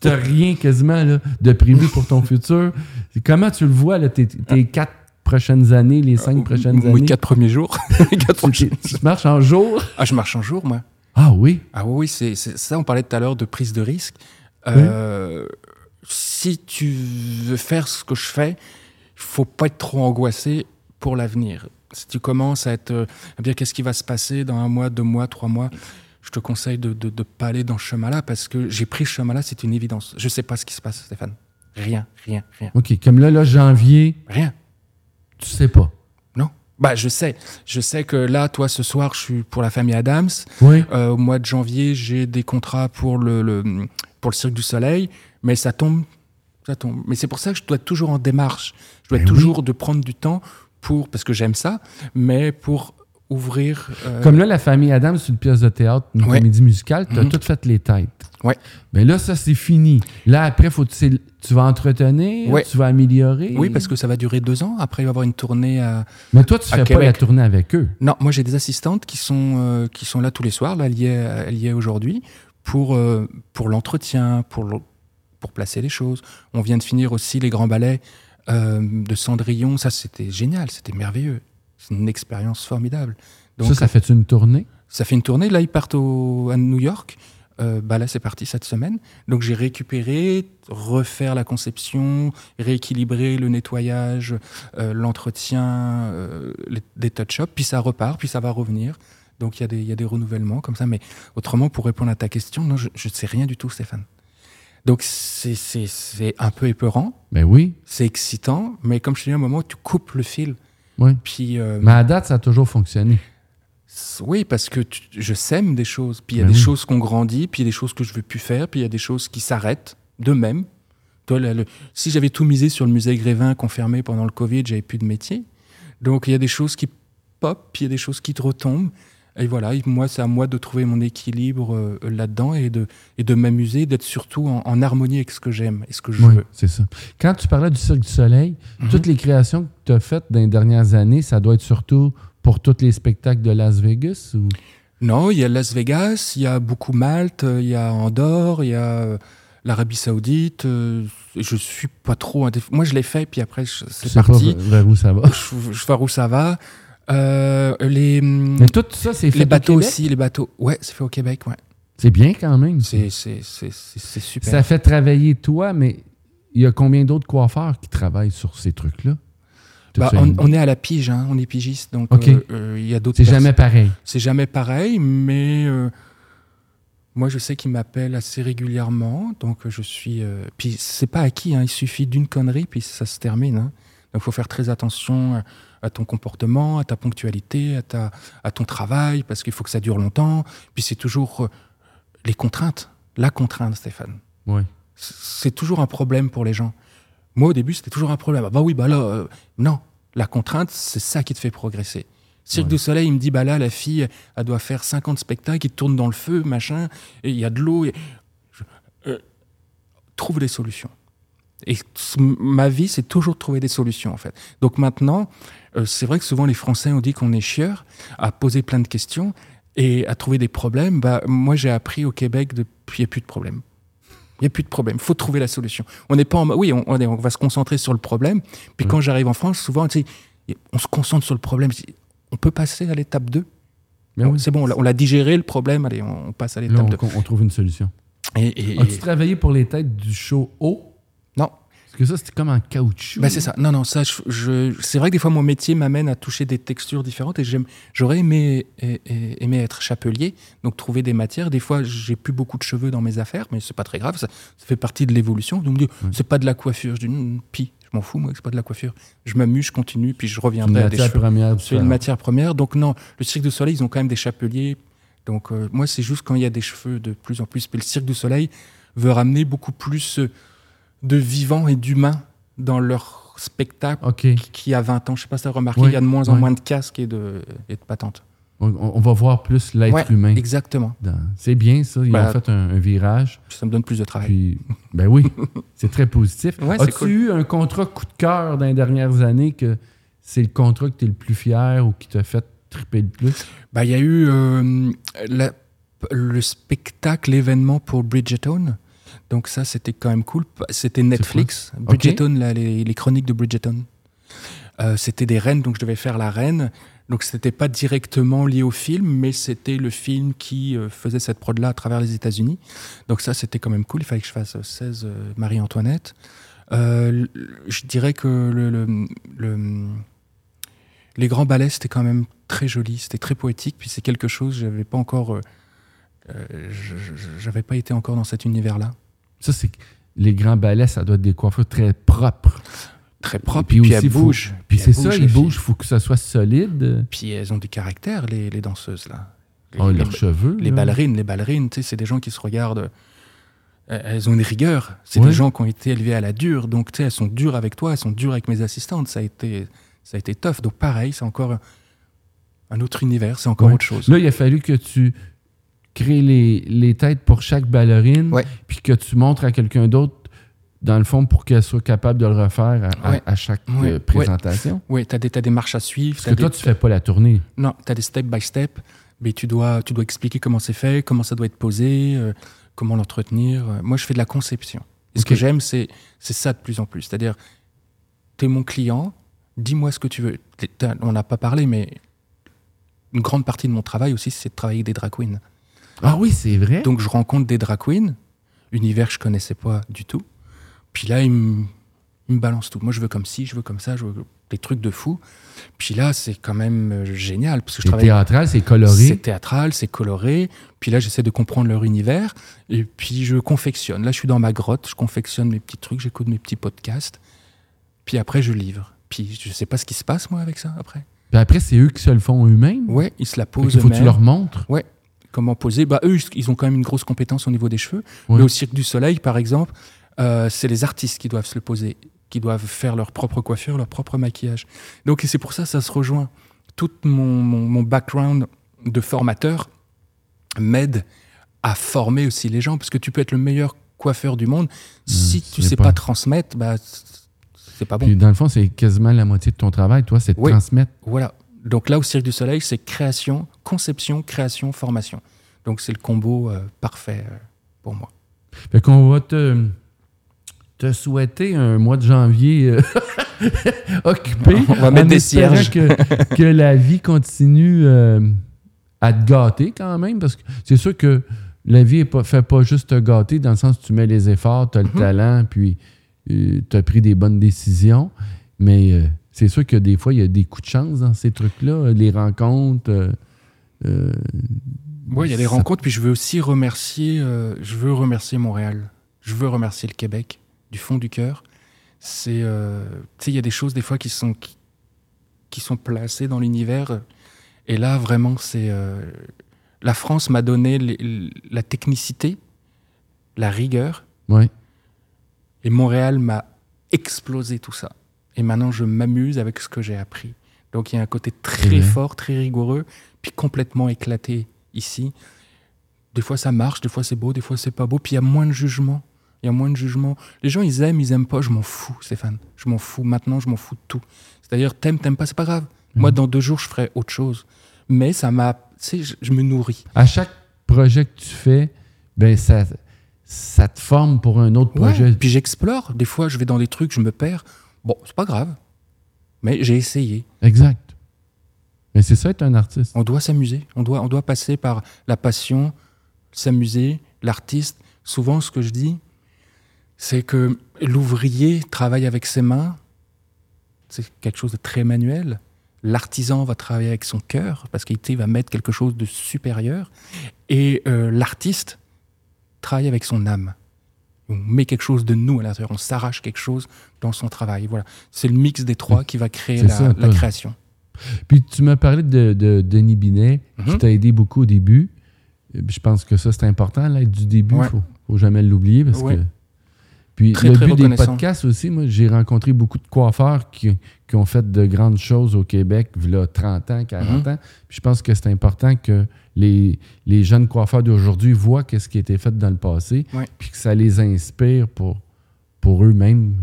tu rien quasiment là, de prévu pour ton futur? Comment tu le vois, là, tes, tes quatre prochaines années, les cinq prochaines Mes années? quatre premiers jours. Quatre Tu, tu marches en jour? Ah, je marche en jour, moi. Ah oui? Ah oui, c'est ça. On parlait tout à l'heure de prise de risque. Euh, Si tu veux faire ce que je fais, il faut pas être trop angoissé pour l'avenir. Si tu commences à être, euh, à dire qu'est-ce qui va se passer dans un mois, deux mois, trois mois, je te conseille de ne de, pas aller dans ce chemin-là parce que j'ai pris ce chemin-là, c'est une évidence. Je sais pas ce qui se passe, Stéphane. Rien, rien, rien, OK. Comme là, là, janvier, rien. tu sais pas. Bah, je sais. Je sais que là, toi, ce soir, je suis pour la famille Adams. Oui. Euh, au mois de janvier, j'ai des contrats pour le, le- pour le Cirque du Soleil, mais ça tombe, ça tombe. Mais c'est pour ça que je dois être toujours en démarche. Je dois être toujours de prendre du temps pour, parce que j'aime ça, mais pour ouvrir. euh, Comme là, la famille Adams, c'est une pièce de théâtre, une Ouais. comédie musicale, tu as Mhm. toutes fait les têtes. Ouais. Mais là, ça, c'est fini. Là, après, faut tu, tu vas entretenir, tu vas améliorer. Oui, parce que ça va durer deux ans. Après, il va y avoir une tournée à. Mais toi, tu à fais pas la tournée avec eux. Non, moi j'ai des assistantes qui sont euh, qui sont là tous les soirs. Là, y est aujourd'hui pour euh, pour l'entretien, pour le- pour placer les choses. On vient de finir aussi les grands ballets euh, de Cendrillon. Ça, c'était génial, c'était merveilleux. C'est une expérience formidable. Donc ça, ça fait une tournée? ça fait une tournée. Là, ils partent au, à New York. Euh, bah là, c'est parti cette semaine. Donc, j'ai récupéré, refaire la conception, rééquilibrer le nettoyage, euh, l'entretien, euh, les- des touch-ups, puis ça repart, puis ça va revenir. Donc, il y, a des- il y a des renouvellements comme ça. Mais autrement, pour répondre à ta question, non, je ne sais rien du tout, Stéphane. Donc, c'est- un peu épeurant, Ben oui. c'est excitant, mais comme je te dis, à un moment, tu coupes le fil. oui. Puis, euh, Mais à date, ça a toujours fonctionné. Oui, parce que tu- je sème des choses. Puis il y a Ben des oui. choses qu'on grandit, puis il y a des choses que je veux plus faire, puis il y a des choses qui s'arrêtent d'eux-mêmes. Toi, le- le- si j'avais tout misé sur le musée Grévin qu'on fermait pendant le Covid, j'avais plus de métier. Donc il y a des choses qui pop, puis il y a des choses qui te retombent. Et voilà, et moi, c'est à moi de trouver mon équilibre euh, là-dedans et de, et de m'amuser, d'être surtout en, en harmonie avec ce que j'aime et ce que je Oui, veux. c'est ça. Quand tu parlais du Cirque du Soleil, Mhm. toutes les créations que tu as faites dans les dernières années, ça doit être surtout pour tous les spectacles de Las Vegas? Ou... Non, il y a Las Vegas, il y a beaucoup Malte, il y a Andorre, il y a euh, l'Arabie Saoudite. euh, je suis pas trop. indéf- Moi, je l'ai fait, puis après, je- c'est parti. vers où ça va? Je, je vois où ça va. Euh, les Mais tout ça, c'est fait les au bateaux Québec? aussi, les bateaux. Ouais, c'est fait au Québec, ouais. C'est bien quand même. C'est super. Ça fait travailler toi, mais il y a combien d'autres coiffeurs qui travaillent sur ces trucs-là? Bah, on, est à la pige, hein, on est pigiste, donc euh, euh, il y a d'autres. C'est jamais pareil. C'est jamais pareil, mais euh, moi je sais qu'ils m'appellent assez régulièrement, donc je suis. puis c'est pas acquis, hein, il suffit d'une connerie puis ça se termine. hein. Donc il faut faire très attention à, à ton comportement, à ta ponctualité, à, ta, à ton travail, parce qu'il faut que ça dure longtemps. Puis c'est toujours les contraintes, la contrainte, Stéphane. Oui. C'est toujours un problème pour les gens. Moi, au début, c'était toujours un problème. Ah bah oui, bah là, euh, non. La contrainte, c'est ça qui te fait progresser. Cirque Ouais. du Soleil, il me dit, bah là, la fille, elle doit faire 50 spectacles, il tourne dans le feu, machin, et il y a de l'eau. et- Je- euh, trouve des solutions. Et ma vie, c'est toujours de trouver des solutions, en fait. Donc maintenant, euh, c'est vrai que souvent les Français ont dit qu'on est chieurs à poser plein de questions et à trouver des problèmes. Bah, moi, j'ai appris au Québec depuis, il n'y a plus de problème. Il n'y a plus de problème. Il faut trouver la solution. On n'est pas en. Oui, on, on est- on va se concentrer sur le problème. Puis quand j'arrive en France, souvent, tu sais, on se concentre sur le problème. On peut passer à l'étape 2. Ben oui. C'est bon, on l'a- digéré le problème. Allez, on, on passe à l'étape on, 2. on trouve une solution. Et, et- As-tu et- travaillé pour les têtes du show haut? Parce que ça, c'était comme en caoutchouc. Bah, c'est ça. Non, non, ça, je, je- c'est vrai que des fois, mon métier m'amène à toucher des textures différentes et j'aime, j'aurais aimé, aimé être chapelier, donc trouver des matières. Des fois, j'ai plus beaucoup de cheveux dans mes affaires, mais c'est pas très grave, ça, ça fait partie de l'évolution. Donc, dit, c'est pas de la coiffure. Je dis, Hum, pi, je m'en fous, moi, c'est pas de la coiffure. Je m'amuse, je continue, puis je Une reviendrai à des matière première C'est une matière première. Donc, non, le Cirque du Soleil, ils ont quand même des chapeliers. Donc, euh, moi, c'est juste quand il y a des cheveux de plus en plus. Puis le Cirque du Soleil veut ramener beaucoup plus euh, de vivant et d'humain dans leur spectacle qui a 20 ans. Je sais pas si tu as remarqué, il y a de moins en moins de casques et de, et de patentes. On, on va voir plus l'être Ouais, humain. Exactement. dans- C'est bien, ça. Ils Bah, ont fait un, un virage. Ça me donne plus de travail. Puis, ben oui, c'est très positif. As-tu cool. eu un contrat coup de cœur dans les dernières années que c'est le contrat que tu es le plus fier ou qui t'a fait triper le plus? Bah, il y a eu euh, la- le spectacle, l'événement pour Bridgerton. Donc ça, c'était quand même cool. C'était Netflix. Bridgerton, là, les, les chroniques de Bridgerton. Euh, c'était des reines, donc je devais faire la reine. Donc c'était pas directement lié au film, mais c'était le film qui euh, faisait cette prod-là à travers les États-Unis. Donc ça, c'était quand même cool. Il fallait que je fasse euh, 16 euh, Marie-Antoinette. Euh, je dirais que le, le- le- les grands ballets, c'était quand même très joli, c'était très poétique. Puis c'est quelque chose, j'avais pas encore, euh, j'avais pas été encore dans cet univers-là. Ça, c'est les grands ballets, ça doit être des coiffures très propres. Très propre. puis Puis, aussi, elles faut- bougent. Puis c'est ça, ils bougent, il faut que ça soit solide. Puis elles ont du caractère, les, les danseuses là. Les, Oh, les- leurs cheveux. les là. ballerines, les ballerines, tu sais, c'est des gens qui se regardent. euh, Elles ont une rigueur. C'est Ouais. des gens qui ont été élevés à la dure. Donc, tu sais, elles sont dures avec toi, elles sont dures avec mes assistantes. Ça a été, ça a été tough. Donc, pareil, c'est encore un, un autre univers, c'est encore Ouais. autre chose. Là, il a fallu que tu crées les, les têtes pour chaque ballerine, Ouais. puis que tu montres à quelqu'un d'autre, dans le fond, pour qu'elle soit capable de le refaire à, à- Ouais. à chaque Ouais. euh, présentation. Oui, tu as, des marches à suivre. Parce que des- toi, tu fais pas la tournée. Non, tu as des step by step, mais tu dois, tu dois expliquer comment c'est fait, comment ça doit être posé, euh, comment l'entretenir. Euh, Moi, je fais de la conception. Et ce que j'aime, c'est ça de plus en plus. C'est-à-dire, tu es mon client, dis-moi ce que tu veux. On n'a pas parlé, mais une grande partie de mon travail aussi, c'est de travailler avec des drag queens. Ah oui, c'est vrai. Donc, je rencontre des drag queens, univers que je connaissais pas du tout. Puis là, ils me, ils me balancent tout. Moi, je veux comme ci, je veux comme ça, je veux des trucs de fou. Puis là, c'est quand même euh, génial, parce que je C'est travaille théâtral, c'est c'est coloré. théâtral, c'est coloré. Puis là, j'essaie de comprendre leur univers. Et puis, je confectionne. Là, je suis dans ma grotte, je confectionne mes petits trucs, j'écoute mes petits podcasts. Puis après, je livre. Puis, je sais pas ce qui se passe, moi, avec ça, après. Puis après, c'est eux qui se le font eux-mêmes? Ouais, ils se la posent qu'il faut que tu leur montres? Comment poser Bah, eux, ils ont quand même une grosse compétence au niveau des cheveux. Mais au Cirque du Soleil, par exemple, euh, c'est les artistes qui doivent se le poser, qui doivent faire leur propre coiffure, leur propre maquillage. Donc, et c'est pour ça, ça se rejoint. Tout mon, mon, mon background de formateur m'aide à former aussi les gens, parce que tu peux être le meilleur coiffeur du monde, si ce tu n'est sais pas- pas. transmettre, bah, c'est pas bon. Puis dans le fond, c'est quasiment la moitié de ton travail, toi, c'est de Oui. transmettre. Voilà. Donc là, au Cirque du Soleil, c'est création, conception, création, formation. Donc c'est le combo euh, parfait euh, pour moi. Fait qu'on va te, te souhaiter un mois de janvier euh, occupé. On va mettre en des cierges. Que, que la vie continue euh, à te gâter quand même, parce que c'est sûr que la vie ne fait pas juste te gâter, dans le sens où tu mets les efforts, tu as le Mhm. talent, puis tu as pris des bonnes décisions. Mais euh, c'est sûr que des fois, il y a des coups de chance dans ces trucs-là, les rencontres. euh, euh, Oui, il y a des Ça- rencontres, puis je veux aussi remercier, euh, je veux remercier Montréal, je veux remercier le Québec du fond du cœur. C'est, euh, tu sais, il y a des choses des fois qui sont qui, qui sont placées dans l'univers, et là vraiment c'est euh, la France m'a donné les- la technicité, la rigueur, ouais. et Montréal m'a explosé tout ça. Et maintenant je m'amuse avec ce que j'ai appris. Donc il y a un côté très vrai. fort, très rigoureux, puis complètement éclaté ici. Des fois ça marche, des fois c'est beau, des fois c'est pas beau, puis il y a moins de jugement. Il y a moins de jugement. Les gens, ils aiment, ils aiment pas. Je m'en fous, Stéphane. Je m'en fous. Maintenant, je m'en fous de tout. C'est-à-dire, t'aimes, t'aimes pas, c'est pas grave. Moi, Mhm. dans deux jours, je ferai autre chose. Mais ça m'a. Tu sais, je, je me nourris. À chaque projet que tu fais, ben ça, ça te forme pour un autre Ouais. projet. Puis j'explore. Des fois, je vais dans des trucs, je me perds. Bon, c'est pas grave. Mais j'ai essayé. Exact. Mais c'est ça être un artiste. On doit s'amuser. On doit, on doit passer par la passion, s'amuser, l'artiste. Souvent, ce que je dis, c'est que l'ouvrier travaille avec ses mains. C'est quelque chose de très manuel. L'artisan va travailler avec son cœur parce qu'il va mettre quelque chose de supérieur. Et euh, l'artiste travaille avec son âme. On met quelque chose de nous à l'intérieur. On s'arrache quelque chose dans son travail. Voilà. C'est le mix des trois qui va créer la, ça, la toi. création. Puis tu m'as parlé de, de Denis Binet, qui Mhm. t'a aidé beaucoup au début. Euh, Je pense que ça, c'est important, l'aide du début. Il Ouais. faut, faut jamais l'oublier parce Ouais. que. Puis Très, le très but des podcasts aussi, moi, j'ai rencontré beaucoup de coiffeurs qui, qui ont fait de grandes choses au Québec, là, 30 ans, 40 Mhm. ans. Puis je pense que c'est important que les, les jeunes coiffeurs d'aujourd'hui voient qu'est-ce qui a été fait dans le passé, Ouais. puis que ça les inspire pour, pour eux-mêmes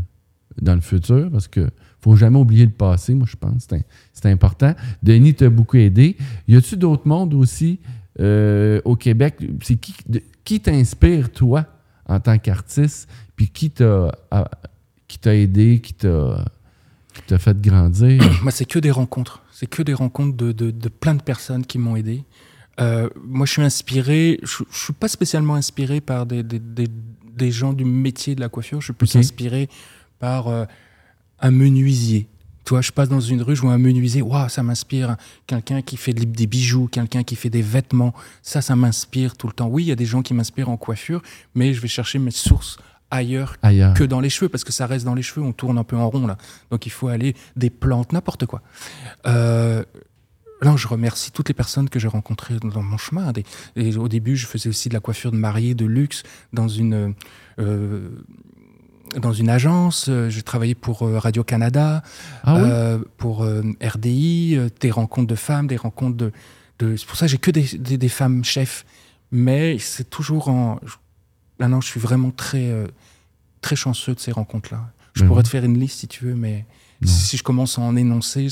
dans le futur, parce que faut jamais oublier le passé, moi, je pense. C'est important. Denis t'a beaucoup aidé. Y a-tu d'autres mondes aussi euh, au Québec? C'est qui, de- qui t'inspire, toi, en tant qu'artiste? Puis qui t'a a- qui t'a aidé, qui t'a qui t'a fait grandir? Moi, c'est que des rencontres. C'est que des rencontres de, de- de plein de personnes qui m'ont aidé. Euh, moi, je suis inspiré. Je, je suis pas spécialement inspiré par des, des- des- des gens du métier de la coiffure. Je suis plus Ok. inspiré par euh, un menuisier. Tu vois, je passe dans une rue, je vois un menuisier. Waouh, ça m'inspire. Quelqu'un qui fait des bijoux, quelqu'un qui fait des vêtements. Ça, ça m'inspire tout le temps. Oui, il y a des gens qui m'inspirent en coiffure, mais je vais chercher mes sources ailleurs Ailleurs. que dans les cheveux, parce que ça reste dans les cheveux, on tourne un peu en rond là. Donc il faut aller des plantes, n'importe quoi. Euh, là, je remercie toutes les personnes que j'ai rencontrées dans mon chemin. Des- au début, je faisais aussi de la coiffure de mariée de luxe dans une, euh, dans une agence. Euh, J'ai travaillé pour euh, Radio-Canada, Ah oui? euh, pour RDI, des rencontres de femmes, des rencontres de... de- C'est pour ça que j'ai que des, des- des femmes chefs. Mais c'est toujours en... je- Maintenant, je suis vraiment très, très chanceux de ces rencontres-là. Je Ben pourrais te faire une liste si tu veux, mais Non. si je commence à en énoncer,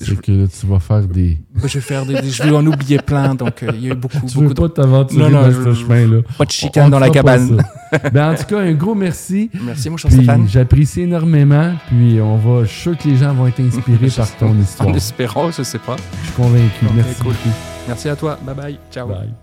je, que là, tu vas faire des. je vais faire des, je vais en oublier plein. Donc, euh, il y a eu beaucoup, Tu veux beaucoup de... pas t'aventurer Non, non, dans je- ce je- chemin-là. Pas de On chicane dans la cabane. ben, en tout cas, un gros merci. Merci, mon cher Stéphane. j'apprécie énormément. Puis on va, je suis sûr que les gens vont être inspirés par ton histoire. En Je espérant, je sais pas. suis convaincu. Merci cool. Merci à toi. Bye bye. Ciao. Bye.